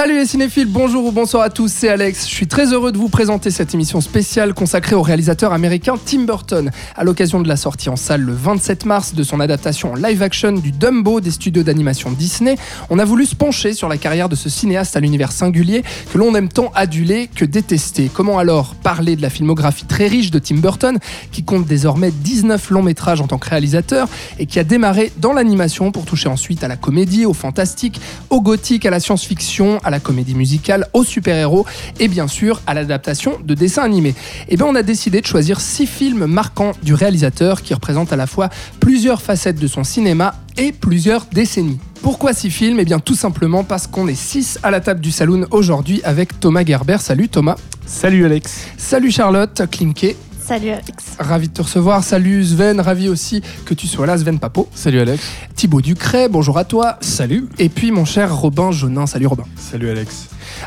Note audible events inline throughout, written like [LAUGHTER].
Salut les cinéphiles, bonjour ou bonsoir à tous, c'est Alex. Je suis très heureux de vous présenter cette émission spéciale consacrée au réalisateur américain Tim Burton. À l'occasion de la sortie en salle le 27 mars de son adaptation en live action du Dumbo des studios d'animation Disney, on a voulu se pencher sur la carrière de ce cinéaste à l'univers singulier que l'on aime tant aduler que détester. Comment alors parler de la filmographie très riche de Tim Burton, qui compte désormais 19 longs métrages en tant que réalisateur et qui a démarré dans l'animation pour toucher ensuite à la comédie, au fantastique, au gothique, à la science-fiction, à la comédie musicale, aux super-héros et bien sûr à l'adaptation de dessins animés. Et bien on a décidé de choisir six films marquants du réalisateur qui représentent à la fois plusieurs facettes de son cinéma et plusieurs décennies. Pourquoi six films? Eh bien tout simplement parce qu'on est six à la table du saloon aujourd'hui avec Thomas Gerber. Salut Thomas. Salut Alex. Salut Charlotte Klinke. Salut Alex. Ravi de te recevoir. Salut Sven, ravi aussi que tu sois là, Sven Papo. Salut Alex. Thibaut Ducret, bonjour à toi. Salut. Et puis mon cher Robin Jonin. Salut Robin. Salut Alex.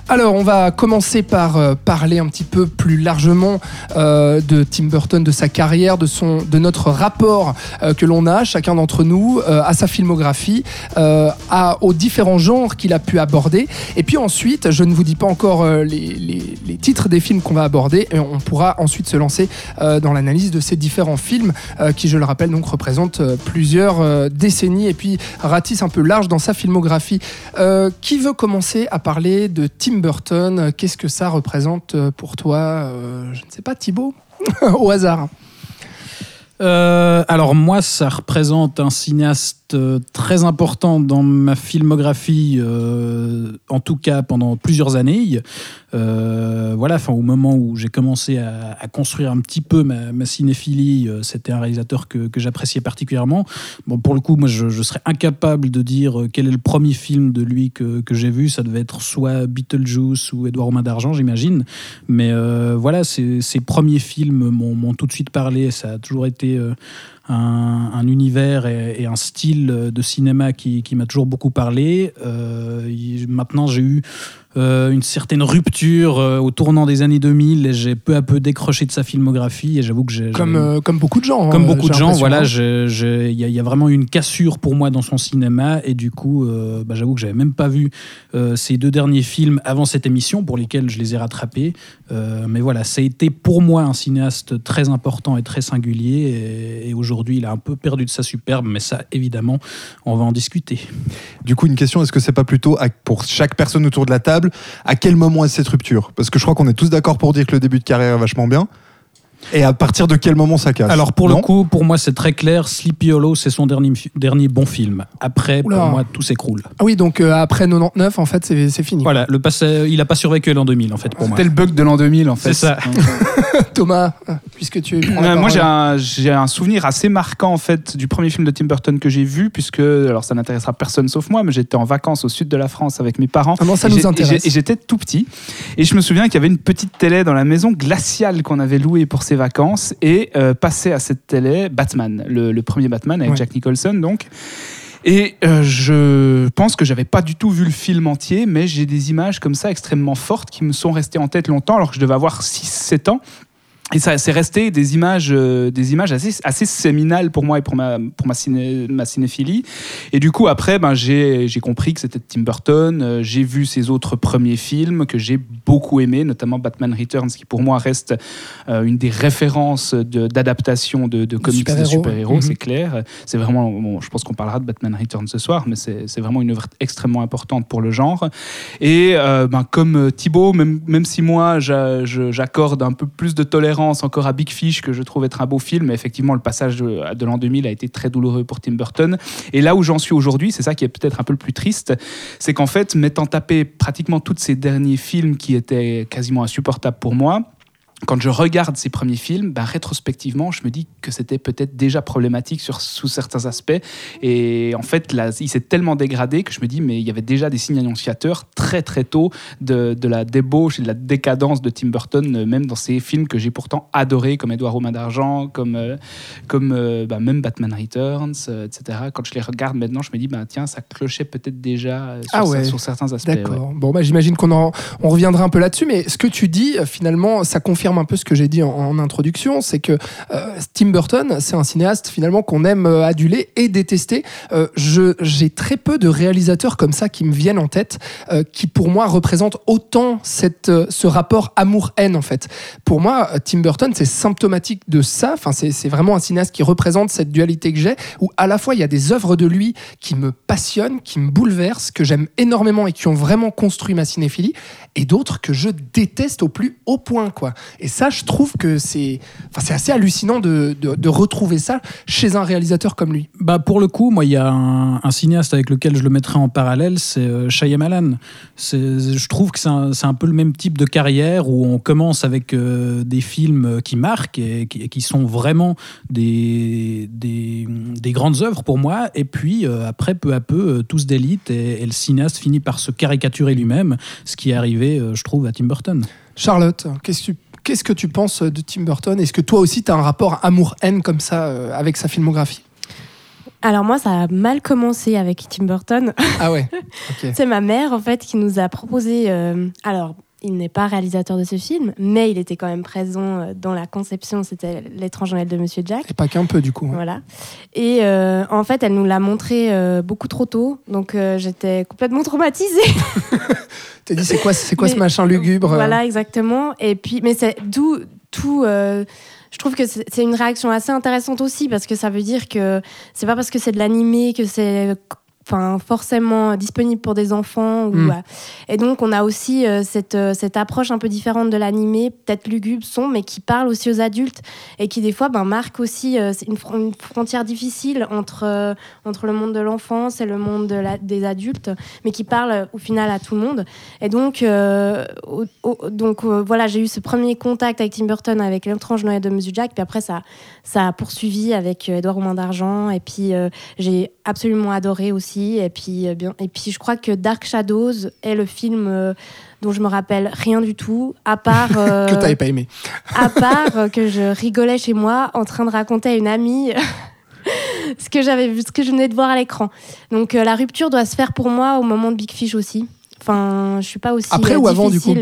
Alors, on va commencer par euh, parler un petit peu plus largement euh, de Tim Burton, de sa carrière, de, son, de notre rapport euh, que l'on a, chacun d'entre nous, à sa filmographie, à, aux différents genres qu'il a pu aborder. Et puis ensuite, je ne vous dis pas encore les, titres des films qu'on va aborder, et on pourra ensuite se lancer dans l'analyse de ces différents films qui, je le rappelle, donc représentent plusieurs décennies et puis ratissent un peu large dans sa filmographie. Qui veut commencer à parler de Tim Burton Qu'est-ce que ça représente euh, pour toi Euh, Je ne sais pas, Thibaut [LAUGHS] Au hasard. Euh, alors moi, ça représente un cinéaste euh, très important dans ma filmographie, euh, en tout cas pendant plusieurs années. Euh, voilà, enfin au moment où j'ai commencé à, construire un petit peu ma, cinéphilie, c'était un réalisateur que, j'appréciais particulièrement. Bon, pour le coup, moi, je, serais incapable de dire quel est le premier film de lui que, j'ai vu. Ça devait être soit Beetlejuice ou Édouard aux mains d'argent, j'imagine. Mais voilà, ces, premiers films m'ont tout de suite parlé. Ça a toujours été un, un univers et, et un style de cinéma qui, qui m'a toujours beaucoup parlé. Euh, maintenant, j'ai eu euh, une certaine rupture euh, au tournant des années 2000 et j'ai peu à peu décroché de sa filmographie et j'avoue que j'ai Comme, euh, comme beaucoup de gens. comme hein, beaucoup de gens, voilà, il y, a- il y a vraiment eu une cassure pour moi dans son cinéma et du coup, euh, bah, j'avoue que j'avais même pas vu euh, ces deux derniers films avant cette émission pour lesquels je les ai rattrapés. Euh, mais voilà, ça a été pour moi un cinéaste très important et très singulier et, et aujourd'hui, il a un peu perdu de sa superbe, mais ça, évidemment, on va en discuter. Du coup, une question, est-ce que c'est pas plutôt pour chaque personne autour de la table, à quel moment est cette rupture? Parce que je crois qu'on est tous d'accord pour dire que le début de carrière est vachement bien. Et à partir de quel moment ça casse Alors pour Non le coup, pour moi, c'est très clair. Sleepy Hollow, c'est son dernier, dernier bon film. Après, Oula. pour moi, tout s'écroule. Ah oui, donc euh, après 99, en fait, c'est c'est fini. Voilà, le passé, il a pas survécu l'an 2000 en fait pour moi. C'était le bug de l'an 2000 en fait. C'est ça. [LAUGHS] Thomas, euh, puisque tu la Euh, moi j'ai un, j'ai un souvenir assez marquant en fait du premier film de Tim Burton que j'ai vu puisque alors ça n'intéressera personne sauf moi mais j'étais en vacances au sud de la France avec mes parents Ah non, ça Et nous intéresse. et j'étais tout petit. Et je me souviens qu'il y avait une petite télé dans la maison glaciale qu'on avait louée pour ses vacances. Et euh, passé à cette télé, Batman, le, le premier Batman avec Ouais. Jack Nicholson donc. Et euh, je pense que j'avais pas du tout vu le film entier, mais j'ai des images comme ça extrêmement fortes qui me sont restées en tête longtemps alors que je devais avoir 6-7 ans. Et ça, c'est resté des images, euh, des images assez, assez séminales pour moi et pour ma, pour ma, ciné, ma cinéphilie. Et du coup, après, ben, j'ai j'ai compris que c'était Tim Burton. Euh, j'ai vu ses autres premiers films que j'ai beaucoup aimés, notamment Batman Returns, qui pour moi reste euh, une des références d'adaptation de, de, comics de super-héros. super-héros, Mhm. c'est clair. C'est vraiment, bon, je pense qu'on parlera de Batman Returns ce soir, mais c'est c'est vraiment une œuvre extrêmement importante pour le genre. Et ben, comme Thibaut, même, même si moi j'accorde un peu plus de tolérance encore à Big Fish, que je trouve être un beau film, mais effectivement le passage de, de l'an 2000 a été très douloureux pour Tim Burton. Et là où j'en suis aujourd'hui, c'est ça qui est peut-être un peu le plus triste, c'est qu'en fait, m'étant tapé pratiquement tous ces derniers films qui étaient quasiment insupportables pour moi, quand je regarde ses premiers films, bah, rétrospectivement, je me dis que c'était peut-être déjà problématique sur, sous certains aspects. Et en fait, là, il s'est tellement dégradé que je me dis, mais il y avait déjà des signes annonciateurs très très tôt de, de la débauche et de la décadence de Tim Burton, euh, même dans ses films que j'ai pourtant adorés, comme Édouard Romain d'Argent, comme, euh, comme euh, bah, même Batman Returns, euh, etc. Quand je les regarde maintenant, je me dis, bah, tiens, ça clochait peut-être déjà sur, Ah ouais. sur certains aspects. ouais. D'accord. Bon, bah, j'imagine qu'on en- on reviendra un peu là-dessus, mais ce que tu dis, finalement, ça confirme un peu ce que j'ai dit en, introduction, c'est que euh, Tim Burton, c'est un cinéaste finalement qu'on aime euh, aduler et détester. Euh, j'ai très peu de réalisateurs comme ça qui me viennent en tête, qui pour moi représentent autant cette, ce rapport amour-haine en fait. Pour moi, Tim Burton, c'est symptomatique de ça. Enfin, c'est c'est vraiment un cinéaste qui représente cette dualité que j'ai, où à la fois il y a des œuvres de lui qui me passionnent, qui me bouleversent, que j'aime énormément et qui ont vraiment construit ma cinéphilie, et d'autres que je déteste au plus haut point, quoi. Et ça, je trouve que c'est, enfin, assez hallucinant de, de- de retrouver ça chez un réalisateur comme lui. Bah pour le coup, moi, il y a un, un cinéaste avec lequel je le mettrais en parallèle, c'est euh, Shyamalan. Je trouve que c'est un, peu le même type de carrière où on commence avec euh, des films qui marquent et qui, et qui sont vraiment des, des, des grandes œuvres pour moi. Et puis euh, après, peu à peu, tout se délite et, et le cinéaste finit par se caricaturer lui-même, ce qui est arrivé, euh, je trouve, à Tim Burton. Charlotte, qu'est-ce que tu, qu'est-ce que tu penses de Tim Burton? Est-ce que toi aussi, tu as un rapport amour-haine comme ça euh, avec sa filmographie? Alors moi, ça a mal commencé avec Tim Burton. Ah ouais. [LAUGHS] C'est ma mère, en fait, qui nous a proposé... euh, alors, il n'est pas réalisateur de ce film, mais il était quand même présent euh, dans la conception. C'était L'étrange Noël de Monsieur Jack. Et pas qu'un peu, du coup. hein. Voilà. Et euh, en fait, elle nous l'a montré euh, beaucoup trop tôt. Donc, euh, j'étais complètement traumatisée. [LAUGHS] [LAUGHS] T'as dit, c'est quoi, c'est quoi ce machin lugubre Voilà, exactement. Et puis, mais c'est d'où tout. je trouve que c'est une réaction assez intéressante aussi parce que ça veut dire que c'est pas parce que c'est de l'animé que c'est enfin forcément disponible pour des enfants ou, Mm. euh, et donc on a aussi euh, cette, euh, cette approche un peu différente de l'animé peut-être lugubre son mais qui parle aussi aux adultes et qui des fois ben, marque aussi euh, une, fron- une frontière difficile entre, entre le monde de l'enfance et le monde de la- des adultes mais qui parle au final à tout le monde et donc, au- au- donc voilà, j'ai eu ce premier contact avec Tim Burton avec l'étrange Noël de Monsieur Jack. Puis après, ça, ça a poursuivi avec Édouard Romain d'Argent. Et puis, j'ai absolument adoré aussi. Et puis, euh, bien, et puis, je crois que Dark Shadows est le film euh, dont je me rappelle rien du tout, à part, [LAUGHS] euh, Que t'avais pas aimé. à part euh, que je rigolais chez moi en train de raconter à une amie. [LAUGHS] ce que j'avais vu, ce que je venais de voir à l'écran. Donc euh, la rupture doit se faire pour moi au moment de Big Fish aussi. Enfin, je suis pas aussi Après euh, ou avant, du coup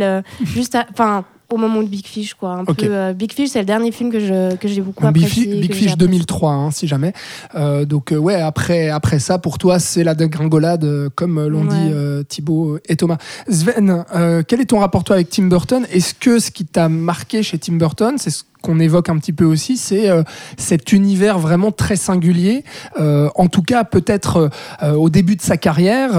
juste, enfin, au moment de Big Fish, quoi. Un peu, euh, Big Fish, c'est le dernier film que je que j'ai beaucoup Big, apprécié. Big Fish apprécié. 2003, hein, si jamais. Euh, donc, euh, ouais, après, après ça, pour toi, c'est la dégringolade, euh, comme l'ont Ouais. dit Thibaut et Thomas. Sven, quel est ton rapport, toi, avec Tim Burton? Est-ce que ce qui t'a marqué chez Tim Burton, c'est ce qu'on évoque un petit peu aussi, c'est euh, cet univers vraiment très singulier? Euh, en tout cas, peut-être euh, au début de sa carrière,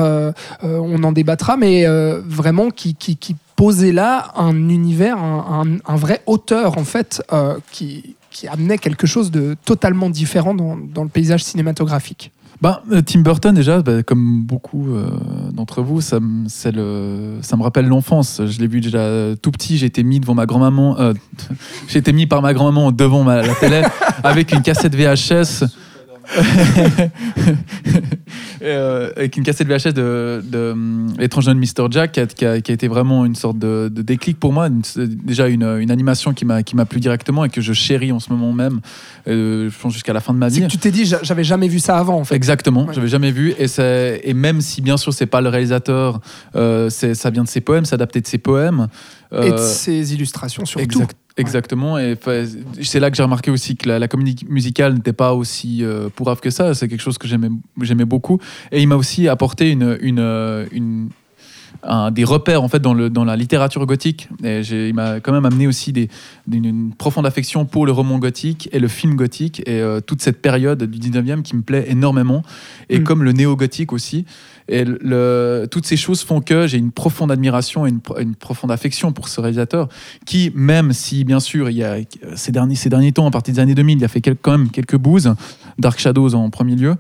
on en débattra, mais vraiment qui, qui, qui posait là un univers, un, vrai auteur en fait, euh, qui, amenait quelque chose de totalement différent dans, le paysage cinématographique. Ben, euh, Tim Burton, déjà, bah, comme beaucoup euh, d'entre vous, ça, me- rappelle l'enfance. Je l'ai vu déjà tout petit, j'ai été mis devant ma grand-maman, euh, [LAUGHS] j'ai été mis par ma grand-maman devant ma, la télé avec une cassette VHS. [LAUGHS] Euh, avec une cassette VHS de, de L'étrange jeune Mr. Jack qui a, qui a- qui a été vraiment une sorte de, de déclic pour moi. Une- déjà une, une animation qui m'a qui m'a plu directement et que je chéris en ce moment même, euh, je pense jusqu'à la fin de ma C'est vie. que tu t'es dit, j'a- j'avais jamais vu ça avant en fait. Exactement, Ouais. j'avais jamais vu. Et, c'est- et même si, bien sûr, c'est pas le réalisateur, euh, c'est- ça vient de ses poèmes, c'est adapté de ses poèmes. Et de Euh, ses illustrations surtout. exact- Exactement. Et c'est là que j'ai remarqué aussi que la, la comédie musicale n'était pas aussi euh, pourrave que ça. C'est quelque chose que j'aimais beaucoup. Et il m'a aussi apporté une, une, euh, une- un- des repères en fait dans, le, dans la littérature gothique. Et il m'a quand même amené aussi des, une profonde affection pour le roman gothique et le film gothique et euh, toute cette période du 19e qui me plaît énormément. Et Mm. comme le néo-gothique aussi. Et le- toutes ces choses font que j'ai une profonde admiration et une, pro- une profonde affection pour ce réalisateur qui, même si bien sûr, il y a ces derniers, ces derniers temps, à partir des années 2000, il a fait quel- quand même quelques bouses, Dark Shadows en premier lieu.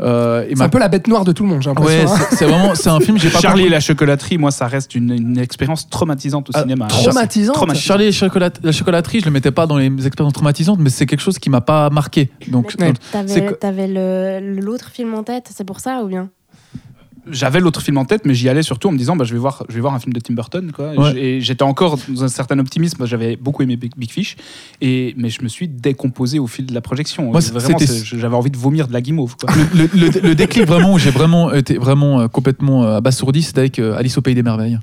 Euh, C'est ma- un peu la bête noire de tout le monde, j'ai Ouais, l'impression. hein. c'est c'est vraiment, c'est un film. J'ai pas Charlie et la chocolaterie, moi, ça reste une, une expérience traumatisante au Ah, cinéma. traumatisante Traumatisante. Charlie et chocolat- la chocolaterie, je le mettais pas dans les expériences traumatisantes, mais c'est quelque chose qui m'a pas marqué. Donc, Mais donc, T'avais l'autre film en tête, c'est pour ça ou bien? J'avais l'autre film en tête, mais j'y allais surtout en me disant bah, je, vais voir, je vais voir un film de Tim Burton. Quoi. Ouais. Et j'étais encore dans un certain optimisme. J'avais beaucoup aimé Big, Big Fish, et, mais je me suis décomposé au fil de la projection. Moi, Vraiment, j'avais envie de vomir de la guimauve. Quoi. le, le- le- le déclic vraiment où j'ai vraiment été vraiment euh, complètement euh, abasourdi, c'était avec euh, Alice au pays des merveilles.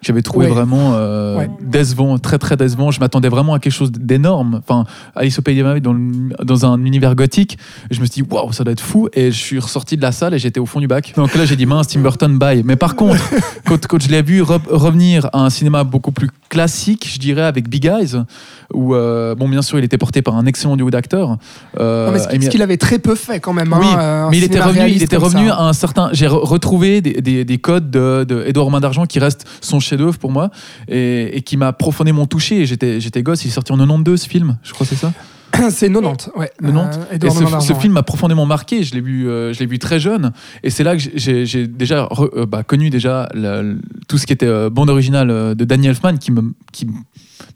J'avais trouvé Ouais. vraiment euh, Ouais. décevant, très très décevant. Je m'attendais vraiment à quelque chose d'énorme. Enfin, Alice au pays des merveilles dans, dans un univers gothique. Je me suis dit, waouh, ça doit être fou. Et je suis ressorti de la salle et j'étais au fond du bac. Donc là, j'ai dit, mince, Tim Burton, bye. Mais par contre, [LAUGHS] quand, quand je l'ai vu re- revenir à un cinéma beaucoup plus classique, je dirais, avec Big Eyes, où, euh, bon, bien sûr, il était porté par un excellent duo d'acteurs. Euh, mais ce, qu'il avait très peu fait quand même. oui, hein, un mais il était revenu, il était revenu ça. à un certain. J'ai re- retrouvé des, des- des codes de, de Edouard Romain d'Argent qui restent son chef-d'œuvre pour moi et, et qui m'a profondément touché. J'étais, j'étais gosse, il est sorti en 92 ce film, je crois que c'est ça. [COUGHS] C'est 90, ouais. 90. Euh, Et ce, film m'a profondément marqué. Je l'ai vu, euh, je l'ai vu très jeune, et c'est là que j'ai- j'ai déjà re- euh, bah, connu déjà la- tout ce qui était bande originale de Danny Elfman, qui me, qui,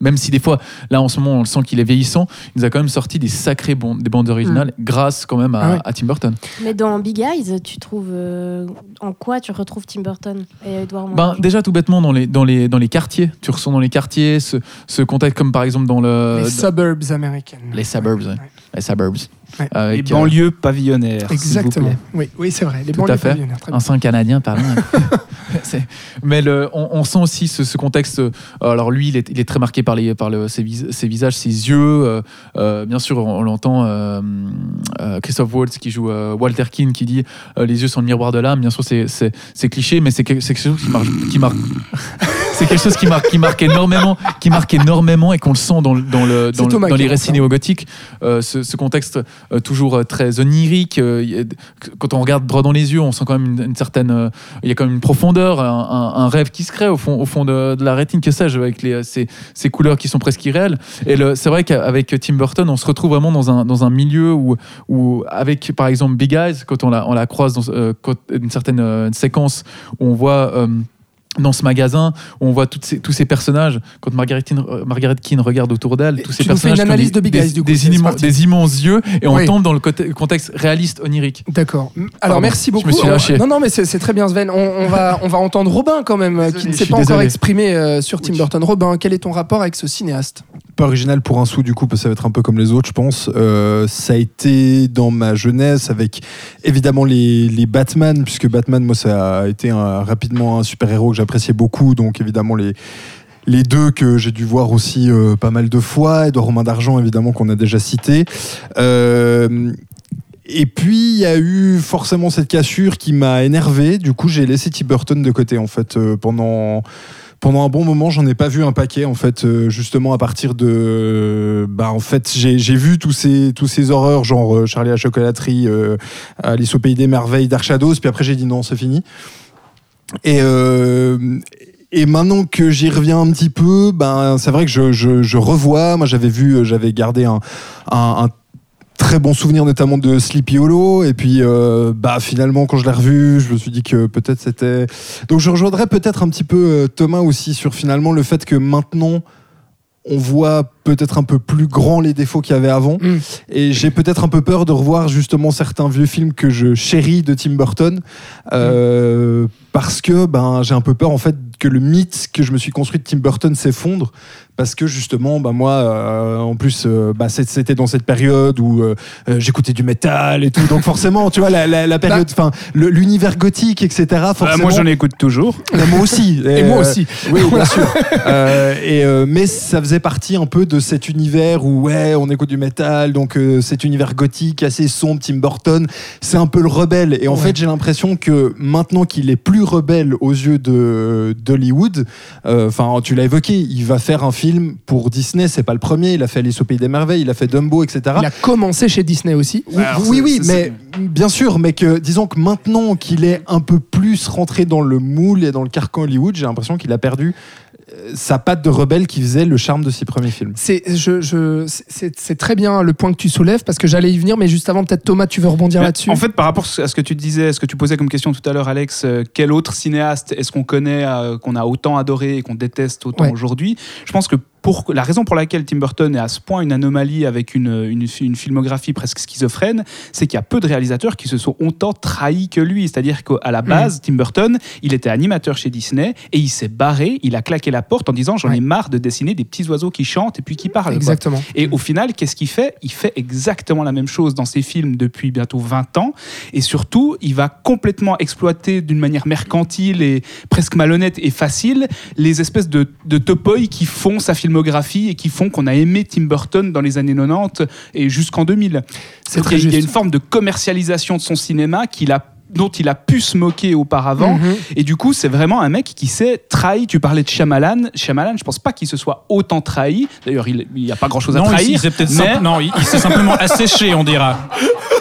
même si des fois là en ce moment on le sent qu'il est vieillissant, il nous a quand même sorti des sacrées bandes, des bandes originales grâce quand même à, Ah ouais. à Tim Burton. Mais dans Big Eyes, tu trouves euh, en quoi tu retrouves Tim Burton et Edouard Ben, déjà tout bêtement dans les, dans, les, dans les quartiers, tu ressens dans les quartiers ce, ce contexte comme par exemple dans le Les dans- suburbs américaines. les suburbs, ouais. Les suburbs, Ouais. avec Les euh, banlieues pavillonnaires. s'il vous Exactement. plaît. Oui, oui c'est vrai. Les Tout banlieues à fait. pavillonnaires, très un sang canadien pardon. [LAUGHS] [LAUGHS] Mais le, on, on sent aussi ce, ce contexte. euh, Alors lui, il est, il est très marqué par, les, par le, ses, vis- ses visages, ses yeux. euh, euh, bien sûr, on, on l'entend. euh, euh, Christophe Waltz qui joue euh, Walter Keane qui dit euh, les yeux sont le miroir de l'âme. Bien sûr, c'est- cliché, mais c'est que- c'est quelque chose qui marque. Qui marque [LAUGHS] c'est quelque chose qui marque, qui marque énormément, qui marque énormément et qu'on le sent dans, dans, le, dans, le- Thomas dans les récits néo-gothiques. Euh, ce, ce contexte euh, toujours euh, très onirique. euh, quand on regarde droit dans les yeux, on sent quand même une, une certaine. il y a quand même une profondeur, un, un- un rêve qui se crée au fond, au fond de, de la rétine, que sais-je, avec les, ces, ces couleurs qui sont presque irréelles? Et c'est vrai qu'avec Tim Burton, on se retrouve vraiment dans un, dans un milieu où, où, avec par exemple Big Eyes, quand on la, on la croise dans quand- une certaine séquence où on voit. Dans ce magasin, où on voit toutes ces- tous ces personnages, quand Margaret Keane, euh, Margaret Keane regarde autour d'elle, tous ces tu nous fais une personnages qui ont analyse des, de Big Eyes, du coup, des immenses- parti. des immenses yeux, et on Oui. tombe dans le contexte réaliste onirique. D'accord. Alors Pardon, merci je me beaucoup. suis lâché. Non, non, mais c'est très bien, Sven. On, on va, on va entendre Robin quand même, euh, qui Désolé, ne s'est pas encore désolé. exprimé euh, sur Tim Burton. Robin, quel est ton rapport avec ce cinéaste? Pas original pour un sou du coup, parce que ça va être un peu comme les autres, je pense. Euh, ça a été dans ma jeunesse avec évidemment les, les Batman, puisque Batman, moi, ça a été un- rapidement un super-héros que j'appréciais beaucoup, donc évidemment les les deux que j'ai dû voir aussi euh, pas mal de fois, Edouard Romain d'Argent évidemment qu'on a déjà cité. Euh, et puis il y a eu forcément cette cassure qui m'a énervé. Du coup j'ai laissé Tim Burton de côté en fait euh, pendant pendant un bon moment, j'en ai pas vu un paquet en fait, justement à partir de, bah en fait j'ai vu tous ces tous ces horreurs genre Charlie à la chocolaterie, euh, Alice au pays des merveilles, Dark Shadows, puis après j'ai dit non c'est fini. Et euh, et maintenant que j'y reviens un petit peu, ben c'est vrai que je, je, revois. Moi j'avais vu, j'avais gardé un, un, un très bon souvenir notamment de Sleepy Hollow et puis euh, bah finalement quand je l'ai revu je me suis dit que peut-être c'était donc je rejoindrais peut-être un petit peu euh, Thomas aussi sur finalement le fait que maintenant on voit peut-être un peu plus grand les défauts qu'il y avait avant Mm. et j'ai peut-être un peu peur de revoir justement certains vieux films que je chéris de Tim Burton euh, parce que ben j'ai un peu peur en fait que le mythe que je me suis construit de Tim Burton s'effondre parce que justement bah moi euh, en plus euh, bah, c'était dans cette période où euh, j'écoutais du métal et tout donc forcément tu vois la, la, la période enfin le- l'univers gothique etc Ah, forcément moi, j'en écoute toujours. mais moi aussi [LAUGHS] Et moi aussi. oui, bien sûr. Et, mais ça faisait partie un peu de cet univers où, ouais, on écoute du métal, donc cet univers gothique assez sombre, Tim Burton, c'est un peu le rebelle. Et en Ouais. fait, j'ai l'impression que maintenant qu'il est plus rebelle aux yeux de d'Hollywood, euh, enfin, tu l'as évoqué, il va faire un film pour Disney, c'est pas le premier, il a fait Alice au Pays des Merveilles, il a fait Dumbo, etc. Il a commencé chez Disney aussi. Oui, Alors, oui, mais bien sûr, mais que disons que maintenant qu'il est un peu plus rentré dans le moule et dans le carcan Hollywood, j'ai l'impression qu'il a perdu sa patte de rebelle qui faisait le charme de ses premiers films. C'est je, je, c'est- c'est très bien le point que tu soulèves parce que j'allais y venir, mais juste avant, peut-être Thomas, tu veux rebondir Mais là-dessus En fait, par rapport à ce que tu disais, ce que tu posais comme question tout à l'heure, Alex, euh, quel autre cinéaste est-ce qu'on connaît, euh, qu'on a autant adoré et qu'on déteste autant Ouais. aujourd'hui? Je pense que pour la raison pour laquelle Tim Burton est à ce point une anomalie avec une, une, une filmographie presque schizophrène, c'est qu'il y a peu de réalisateurs qui se sont autant trahis que lui. C'est-à-dire qu'à la base, Tim Burton, il était animateur chez Disney et il s'est barré, il a claqué la porte en disant j'en Ouais. ai marre de dessiner des petits oiseaux qui chantent et puis qui parlent. quoi. Exactement. Et au final, qu'est-ce qu'il fait? Il fait exactement la même chose dans ses films depuis bientôt 20 ans. Et surtout, il va complètement exploiter d'une manière mercantile et presque malhonnête et facile les espèces de, de topoïs qui font sa filmographie et qui font qu'on a aimé Tim Burton dans les années 90 et jusqu'en 2000. C'est il y a- une forme de commercialisation de son cinéma qu'il a dont il a pu se moquer auparavant Mhm. et du coup c'est vraiment un mec qui s'est trahi tu parlais de Shyamalan Shyamalan je pense pas qu'il se soit autant trahi d'ailleurs il n'y a pas grand chose à Non, il, trahir il s'est peut-être mais- simple- non, il, il s'est simplement [LAUGHS] asséché, on dira.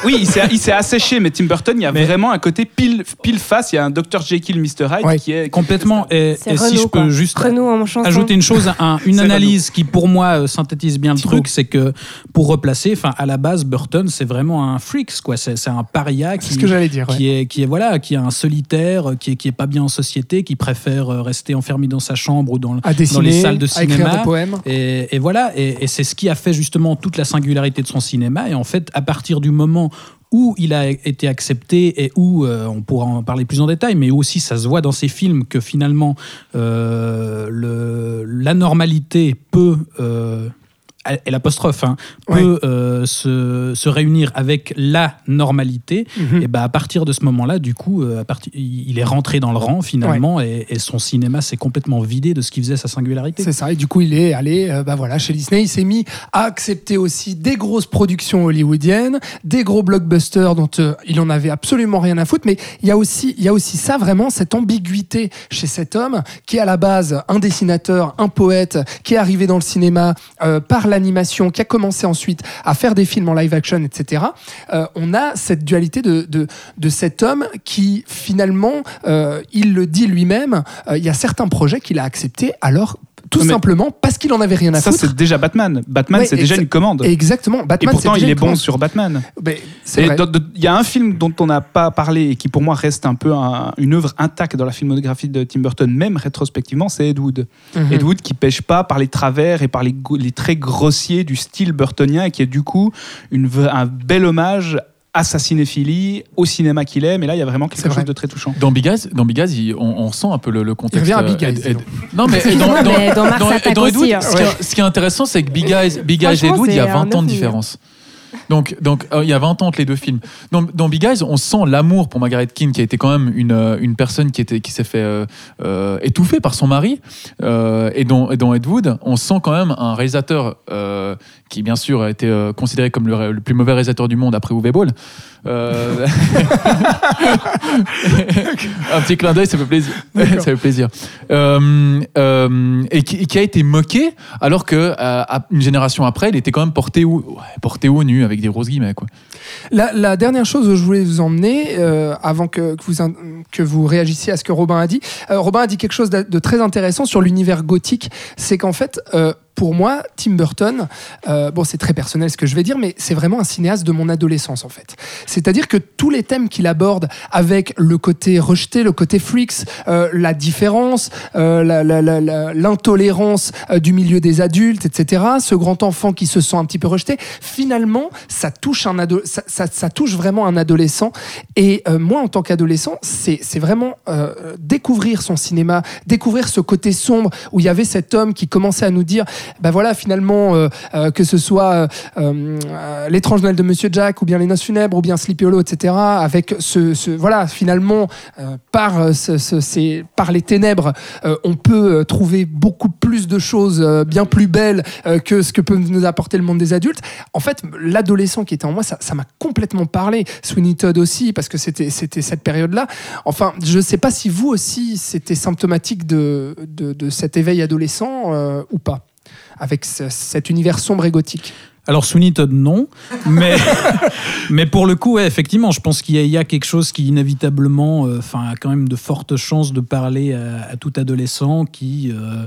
oui, il s'est, il asséché, mais Tim Burton, il y a Mais- vraiment un côté pile, pile face. Il y a un Dr. Jekyll, Mr. Hyde Ouais. qui est Complètement. Et, si je peux quoi. juste Renaud ajouter une chose, un- une [LAUGHS] analyse qui pour moi euh, synthétise bien le Thibaut. truc, c'est que pour replacer, enfin à la base, Burton c'est vraiment un freak, quoi. C'est, un paria C'est qui, ce que j'allais dire. ouais. qui est qui est voilà, qui est un solitaire, qui est qui est pas bien en société, qui préfère euh, rester enfermé dans sa chambre ou dans, À les salles de à écrire cinéma. des poèmes. Et, et voilà, et, et c'est ce qui a fait justement toute la singularité de son cinéma. Et en fait, à partir du moment où il a été accepté et où, euh, on pourra en parler plus en détail, mais où aussi ça se voit dans ses films que finalement euh, le- la normalité peut... euh, et l'apostrophe hein, peut euh, se, se réunir avec la normalité Mhm. et bah à partir de ce moment-là du coup euh, à partir, il est rentré dans le rang finalement et, et son cinéma s'est complètement vidé de ce qui faisait sa singularité C'est ça. Et du coup, il est allé, euh, bah voilà, chez Disney. Il s'est mis à accepter aussi des grosses productions hollywoodiennes, des gros blockbusters dont il en avait absolument rien à foutre. Mais il y a aussi, il y a aussi ça vraiment cette ambiguïté chez cet homme qui est à la base un dessinateur, un poète, qui est arrivé dans le cinéma par l'animation, qui a commencé ensuite à faire des films en live action, etc. Euh, on a cette dualité de, de, de cet homme qui finalement, euh, il le dit lui-même, euh, il y a certains projets qu'il a acceptés alors tout Mais- simplement parce qu'il en avait rien à Ça, foutre. c'est déjà Batman. Batman, Ouais, c'est déjà une commande. Exactement. Et Batman, pourtant, c'est déjà il est bon sur Batman. Et Il y a un film dont on n'a pas parlé et qui pour moi reste un peu un- une œuvre intacte dans la filmographie de Tim Burton, même rétrospectivement, c'est Ed Wood. Mhm. Ed Wood qui pêche pas par les travers et par les, traits grossiers du style burtonien et qui est du coup une, un bel hommage à sa cinéphilie, au cinéma qu'il aime. Et là, il y a vraiment quelque chose de très touchant. Dans Big Eyes, dans Big Eyes, il- on, on sent un peu le, le contexte. revient à Big euh, Eyes, Non, [LAUGHS] mais dans Mars dans aussi, hein. ce, qui est, ce qui est intéressant, c'est que Big Eyes, Big Eyes et Ed Franchement, Wood, il y a c'est 20 un ans de différence. Donc, donc euh, il y a 20 ans entre les deux films. Dans, Big Eyes, on sent l'amour pour Margaret Keane, qui a été quand même une, euh, une personne qui, qui s'est fait euh, étouffer par son mari. Et, dans, et dans Ed Wood, on sent quand même un réalisateur qui, bien sûr, a été considéré comme le, le plus mauvais réalisateur du monde après Uwe Boll. Euh, [LAUGHS] un petit clin d'œil, ça fait plaisir. [LAUGHS] ça fait plaisir. Euh, euh, et, qui, a été moqué, alors que une génération après, il était quand même porté au, porté au nu avec des grosses guillemets. Quoi. La, la dernière chose où je voulais vous emmener, avant que, que vous, que vous réagissiez à ce que Robin a dit, Robin a dit quelque chose de, de très intéressant sur l'univers gothique. C'est qu'en fait, pour moi, Tim Burton, euh, bon, c'est très personnel ce que je vais dire, mais c'est vraiment un cinéaste de mon adolescence en fait. C'est-à-dire que tous les thèmes qu'il aborde avec le côté rejeté, le côté freaks, euh, la différence, euh, l'intolérance euh, du milieu des adultes, etc. Ce grand enfant qui se sent un petit peu rejeté, finalement, ça touche un ado- ça, ça- ça touche vraiment un adolescent. Et euh, moi, en tant qu'adolescent, c'est c'est vraiment euh, découvrir son cinéma, découvrir ce côté sombre où il y avait cet homme qui commençait à nous dire, ben voilà, finalement, euh, euh, que ce soit euh, l'étrange Noël de Monsieur Jack ou bien les Noces funèbres ou bien Sleepy Hollow, etc. Avec ce, voilà, finalement, par ce- par les ténèbres, on peut trouver beaucoup plus de choses bien plus belles que ce que peut nous apporter le monde des adultes. En fait, l'adolescent qui était en moi, ça m'a complètement parlé. Sweeney Todd aussi, parce que c'était cette période-là. Enfin, je ne sais pas si vous aussi, c'était symptomatique de, de, cet éveil adolescent ou pas, avec ce- cet univers sombre et gothique. Alors Sweeney Todd non, [LAUGHS] mais mais pour le coup effectivement je pense qu'il y, y a quelque chose qui inévitablement euh, enfin a quand même de fortes chances de parler à, à tout adolescent qui euh,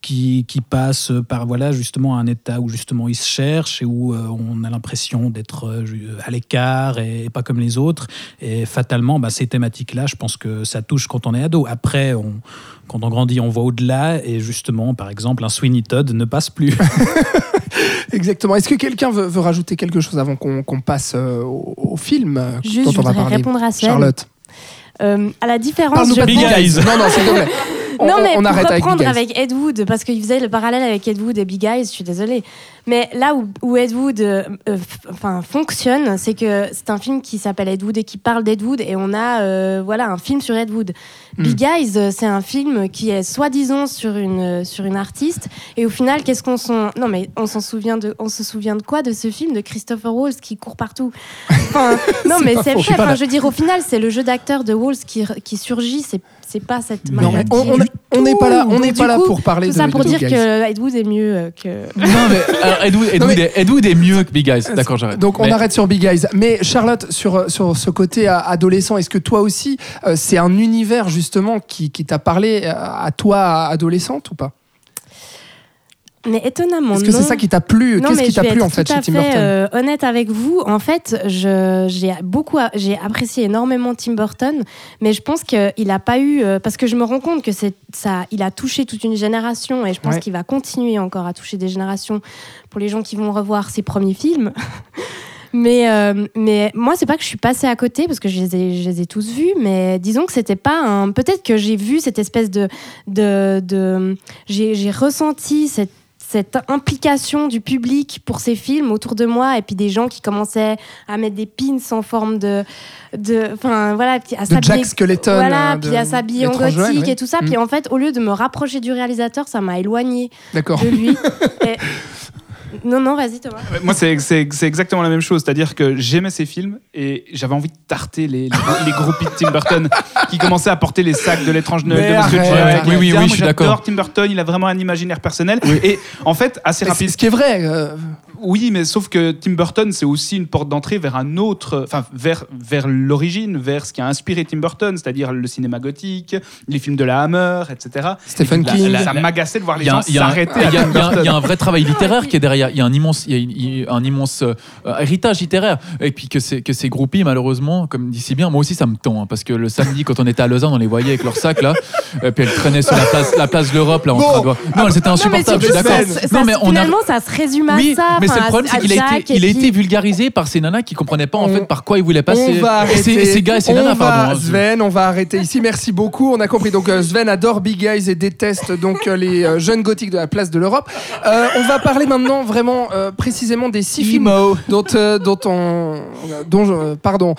qui, qui passe par voilà justement un état où justement il se cherche et où euh, on a l'impression d'être euh, à l'écart et, pas comme les autres et fatalement bah, ces thématiques là je pense que ça touche quand on est ado après on quand on grandit, on voit au-delà et justement, par exemple, un Sweeney Todd ne passe plus. [LAUGHS] Exactement. Est-ce que quelqu'un veut, veut rajouter quelque chose avant qu'on passe euh, au, au film Juste, dont je on va voudrais parler? répondre à. Charlotte. Euh, à la différence, je pense- Big Eyes. Non, non, s'il te plaît. On, non, mais on pour arrête avec reprendre Eyes. avec Ed Wood, parce qu'il faisait le parallèle avec Ed Wood et Big Eyes, je suis désolée. Mais là où, où Ed Wood euh, enfin, fonctionne, c'est que c'est un film qui s'appelle Ed Wood et qui parle d'Ed Wood, et on a euh, voilà, un film sur Ed Wood. Hmm. Big Eyes, euh, c'est un film qui est soi-disant sur une, sur une artiste, et au final, qu'est-ce qu'on s'en. Non, mais on s'en souvient de, on se souvient de quoi de ce film de Christopher Waltz qui court partout? Enfin, [LAUGHS] Non, mais c'est vrai, enfin, je veux dire, au final, c'est le jeu d'acteur de Waltz qui, qui surgit, c'est c'est pas cette Non, maladie on- n'est pas là, on n'est pas là coup, pour parler Tout de, ça pour dire que Ed Wood est mieux euh, que. Non, mais [LAUGHS] alors, Ed Wood, Ed Non, Wood mais- est, Ed Wood est mieux que Big Eyes. D'accord, j'arrête. Donc on Mais- arrête sur Big Eyes. Mais Charlotte, sur, sur ce côté adolescent, est-ce que toi aussi, euh, c'est un univers justement qui, qui t'a parlé euh, à toi, adolescente ou pas? Mais étonnamment, Est-ce que c'est ça qui t'a plu? Qu'est-ce qui t'a plu en fait chez Tim Burton? euh, honnête avec vous. En fait, j'ai beaucoup, j'ai apprécié énormément Tim Burton, mais je pense qu'il a pas eu, euh, parce que je me rends compte que c'est ça, il a touché toute une génération, et je pense Ouais. qu'il va continuer encore à toucher des générations pour les gens qui vont revoir ses premiers films. [LAUGHS] Mais, euh, mais moi, c'est pas que je suis passée à côté parce que je les ai, je les ai tous vus, mais disons que c'était pas un. Peut-être que j'ai vu cette espèce de. de, de j'ai ressenti cette cette implication du public pour ces films autour de moi et puis des gens qui commençaient à mettre des pins en forme de de enfin voilà puis à De s'habiller Jack Skeleton. voilà de puis à s'habiller en gothique ouais. et tout ça Mm. puis en fait au lieu de me rapprocher du réalisateur ça m'a éloigné D'accord. de lui [LAUGHS] Et- non non vas-y Thomas Ouais, Moi, c'est c'est- c'est exactement la même chose. C'est-à-dire que j'aimais ces films et j'avais envie de tarter les, les, les groupies de Tim Burton qui commençaient à porter les sacs de l'étrange Noël de Monsieur Jack. Oui, oui, ah, oui, je suis d'accord. J'adore Tim Burton, il a vraiment un imaginaire personnel. Et en fait, assez rapide. c'est ce qui est vrai. Oui, mais sauf que Tim Burton, c'est aussi une porte d'entrée vers un autre, enfin vers vers l'origine, vers ce qui a inspiré Tim Burton, c'est-à-dire le cinéma gothique, les films de la Hammer, etc. Stephen La- King. la- ça m'agaçait de voir les gens s'arrêter il y a- un- il y a Burton. un vrai travail littéraire qui est derrière. Il y a un immense, il y a une- il y a un immense euh, héritage littéraire. Et puis que ces, que ces groupies, malheureusement, comme dit si bien, moi aussi ça me tend. hein, parce que le samedi, quand on était à Lausanne, on les voyait avec leur sac là. et puis elles traînaient sur la place, la place de l'Europe là en Bon. train de. Non, c'était non mais insupportable, je surtout, suis d'accord. ça- ça- Non, mais on a. finalement ça se résume à Oui, ça mais c'est enfin, le problème, c'est qu'il a, été, il a été vulgarisé par ces nanas qui comprenaient pas en On- fait par quoi ils voulaient passer. On va Et ces, arrêter. ces gars et ces on nanas, va, pardon. hein. Sven, on va arrêter ici. Merci beaucoup. On a compris. Donc euh, Sven adore Big Eyes et déteste donc euh, les euh, jeunes gothiques de la place de l'Europe. Euh, on va parler maintenant vraiment euh, précisément des six films dont euh, dont on dont je- pardon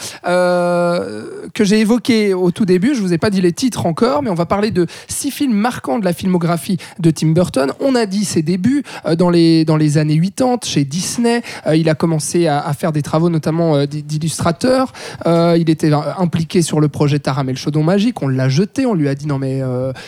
euh, que j'ai évoqué au tout début. Je vous ai pas dit les titres encore, mais on va parler de six films marquants de la filmographie de Tim Burton. On a dit ses débuts euh, dans les dans les années 80 chez Disney. Euh, il a commencé à, à faire des travaux notamment euh, d- d'illustrateur. Euh, il était impliqué sur le projet Taramel Chaudon Magique. On l'a jeté. On lui a dit non mais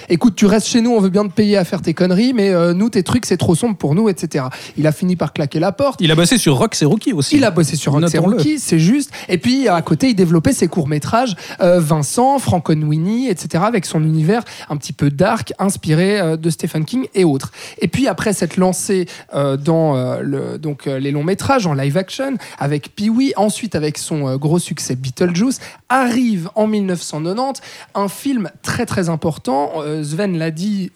écoute, tu restes chez nous. On veut bien te payer à faire tes conneries, mais nous tes trucs c'est trop sombre pour nous, etc. Il a fini par claquer la porte. Il a bossé sur Rox et Rookie aussi. Il a bossé sur Roxy Notons-le. Rookie, c'est juste. Et puis à côté, il développait ses courts-métrages, euh, Vincent, Frankenweenie, etc., avec son univers un petit peu dark, inspiré de Stephen King et autres. Et puis après s'être lancé euh, dans le, donc, euh, les longs-métrages en live-action, avec Pee-wee, ensuite avec son euh, gros succès Beetlejuice, arrive en 1990 un film très très important. Euh, Sven l'a dit,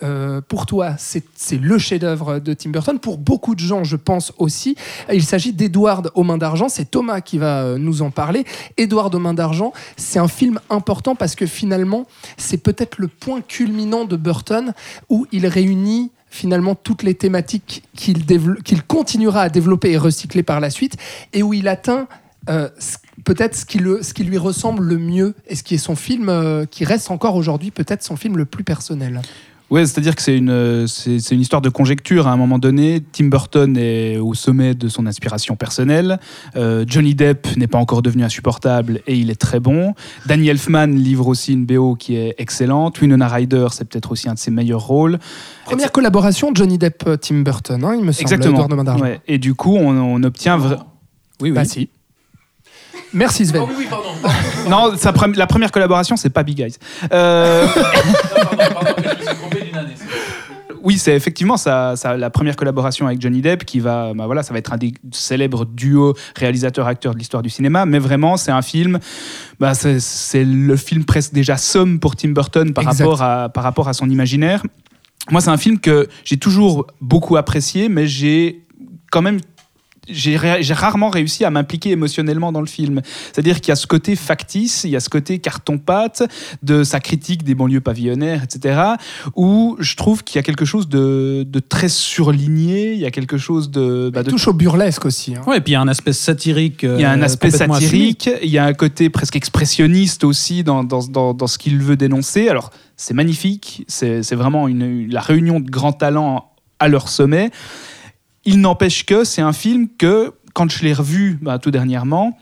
pour toi, c'est le chef-d'œuvre de Tim Burton. Pour beaucoup de gens, je pense aussi. Il s'agit d'Edward aux mains d'argent. C'est Thomas qui va nous en parler. Edward aux mains d'argent, c'est un film important parce que finalement, c'est peut-être le point culminant de Burton où il réunit finalement toutes les thématiques qu'il continuera à développer et recycler par la suite et où il atteint euh, peut-être ce qui, le, ce qui lui ressemble le mieux et ce qui est son film euh, qui reste encore aujourd'hui peut-être son film le plus personnel. Ouais, c'est-à-dire que c'est une, euh, c'est une histoire de conjecture. À un moment donné, Tim Burton est au sommet de son inspiration personnelle. Euh, Johnny Depp n'est pas encore devenu insupportable et il est très bon. Danny Elfman livre aussi une BO qui est excellente. Winona Ryder, c'est peut-être aussi un de ses meilleurs rôles. Première collaboration Johnny Depp-Tim Burton, hein, il me semble. Exactement. Ouais. Et du coup, on, on obtient. vra- Oui, oui. Bah si. Merci Sven. oui, pardon. [LAUGHS] Non, sa pre- la première collaboration, c'est pas Big Eyes. Euh, [LAUGHS] Oui, c'est effectivement sa- sa- la première collaboration avec Johnny Depp qui va, bah voilà, ça va être un des célèbres duos réalisateur-acteur de l'histoire du cinéma. Mais vraiment, c'est un film, bah, c'est c'est le film presque déjà somme pour Tim Burton par Exact. rapport à par rapport à son imaginaire. Moi, c'est un film que j'ai toujours beaucoup apprécié, mais j'ai quand même j'ai rarement réussi à m'impliquer émotionnellement dans le film. C'est-à-dire qu'il y a ce côté factice, il y a ce côté carton-pâte de sa critique des banlieues pavillonnaires, etc., où je trouve qu'il y a quelque chose de, de très surligné, il y a quelque chose de... bah, Il de touche au burlesque aussi. hein. Ouais, et puis il y a un aspect satirique. il y a un euh, aspect satirique, il y a un côté presque expressionniste aussi dans, dans, dans, dans ce qu'il veut dénoncer. Alors, c'est magnifique, c'est c'est vraiment une, la réunion de grands talents à leur sommet. Il n'empêche que c'est un film que, quand je l'ai revu bah, tout dernièrement,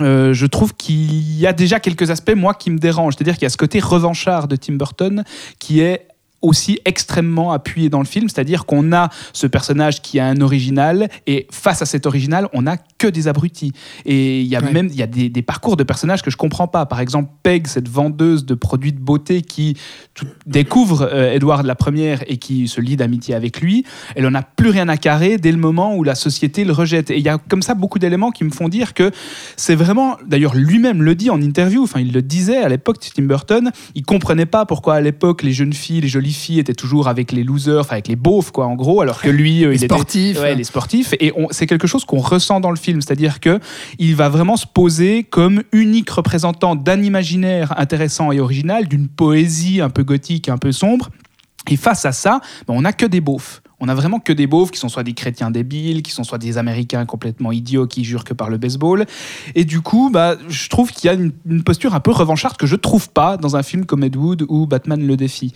euh, je trouve qu'il y a déjà quelques aspects, moi, qui me dérangent. C'est-à-dire qu'il y a ce côté revanchard de Tim Burton qui est aussi extrêmement appuyé dans le film, c'est-à-dire qu'on a ce personnage qui a un original et face à cet original, on n'a que des abrutis. Et il y a Ouais. même il y a des, des parcours de personnages que je comprends pas. Par exemple, Peg, cette vendeuse de produits de beauté qui tout- découvre euh, Edward la première et qui se lie d'amitié avec lui, elle en a plus rien à carrer dès le moment où la société le rejette. Et il y a comme ça beaucoup d'éléments qui me font dire que c'est vraiment, d'ailleurs lui-même le dit en interview, enfin il le disait à l'époque, Tim Burton, il comprenait pas pourquoi à l'époque les jeunes filles, les jolies filles étaient toujours avec les losers, enfin avec les beaufs quoi en gros, alors que lui, euh, Les il était sportifs. Les sportifs. Et c'est quelque chose qu'on ressent dans le film, c'est-à-dire que il va vraiment se poser comme unique représentant d'un imaginaire intéressant et original, d'une poésie un peu gothique, un peu sombre. Et face à ça, ben, on n'a que des beaufs. On a vraiment que des beaufs qui sont soit des chrétiens débiles, qui sont soit des Américains complètement idiots qui jurent que par le baseball. Et du coup, bah, je trouve qu'il y a une, une posture un peu revancharde que je trouve pas dans un film comme Ed Wood ou Batman le défi.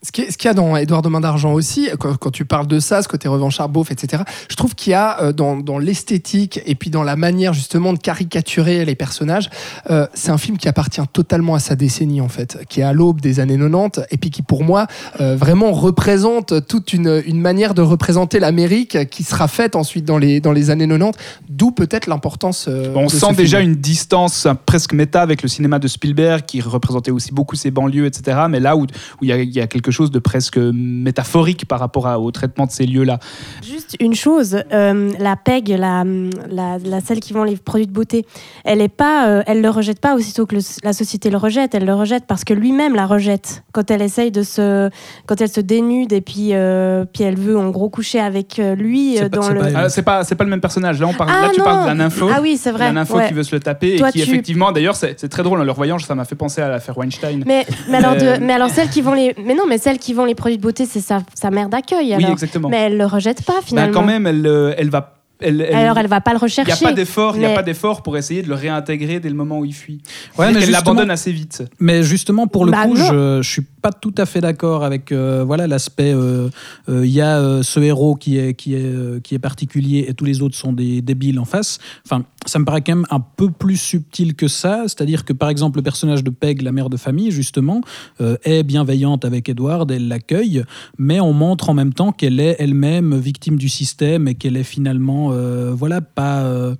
Ce qu'il y a dans Édouard de Main d'Argent aussi, quand, tu parles de ça, ce côté revanchard, beauf, etc., je trouve qu'il y a euh, dans, dans l'esthétique et puis dans la manière justement de caricaturer les personnages, euh, c'est un film qui appartient totalement à sa décennie en fait, qui est à l'aube des années 90 et puis qui pour moi euh, vraiment représente toute une, une manière de représenter l'Amérique qui sera faite ensuite dans les, dans les années 90, d'où peut-être l'importance. euh, on de ce sent déjà film. une distance presque méta avec le cinéma de Spielberg qui représentait aussi beaucoup ses banlieues, etc. Mais là où où il y, a- y a quelque chose de presque métaphorique par rapport à- au traitement de ces lieux-là. Juste une chose, euh, la PEG, la, la, la- celle qui vend les produits de beauté, elle est pas, euh, elle le rejette pas aussitôt que le- la société le rejette. Elle le rejette parce que lui-même la rejette quand elle essaye de se, quand elle se dénude et puis, euh, puis elle veut en gros coucher avec lui C'est euh, pas- dans c'est le. pas. Ah, c'est pas c'est pas le même personnage. Là, on parle, Ah là tu non. parles la nympho. Ah oui, c'est vrai. Nympho ouais. qui veut se le taper Toi, et qui tu- effectivement, d'ailleurs, c'est c'est très drôle en le revoyant, ça m'a fait penser à l'affaire Weinstein. Mais, mais alors, de- mais alors celles qui vont les, mais non, mais celles qui vont les produits de beauté, c'est sa, sa mère d'accueil. oui, alors. exactement. mais elle le rejette pas Bah, finalement. quand même, elle, euh, elle va. Elle, elle- alors elle va pas le il n'y rechercher. a pas d'effort, il y a mais- pas d'effort pour essayer de le réintégrer dès le moment où il fuit. Ouais, elle mais l'abandonne assez vite. Mais justement, pour le Bah coup, je, je suis pas tout à fait d'accord avec euh, voilà l'aspect. euh, euh, Il y a euh, ce héros qui est qui est euh, qui est particulier et tous les autres sont des débiles en face. Enfin, ça me paraît quand même un peu plus subtil que ça. C'est-à-dire que par exemple, le personnage de Peg, la mère de famille, justement, euh, est bienveillante avec Edward, elle l'accueille, mais on montre en même temps qu'elle est elle-même victime du système et qu'elle est finalement euh, voilà pas euh,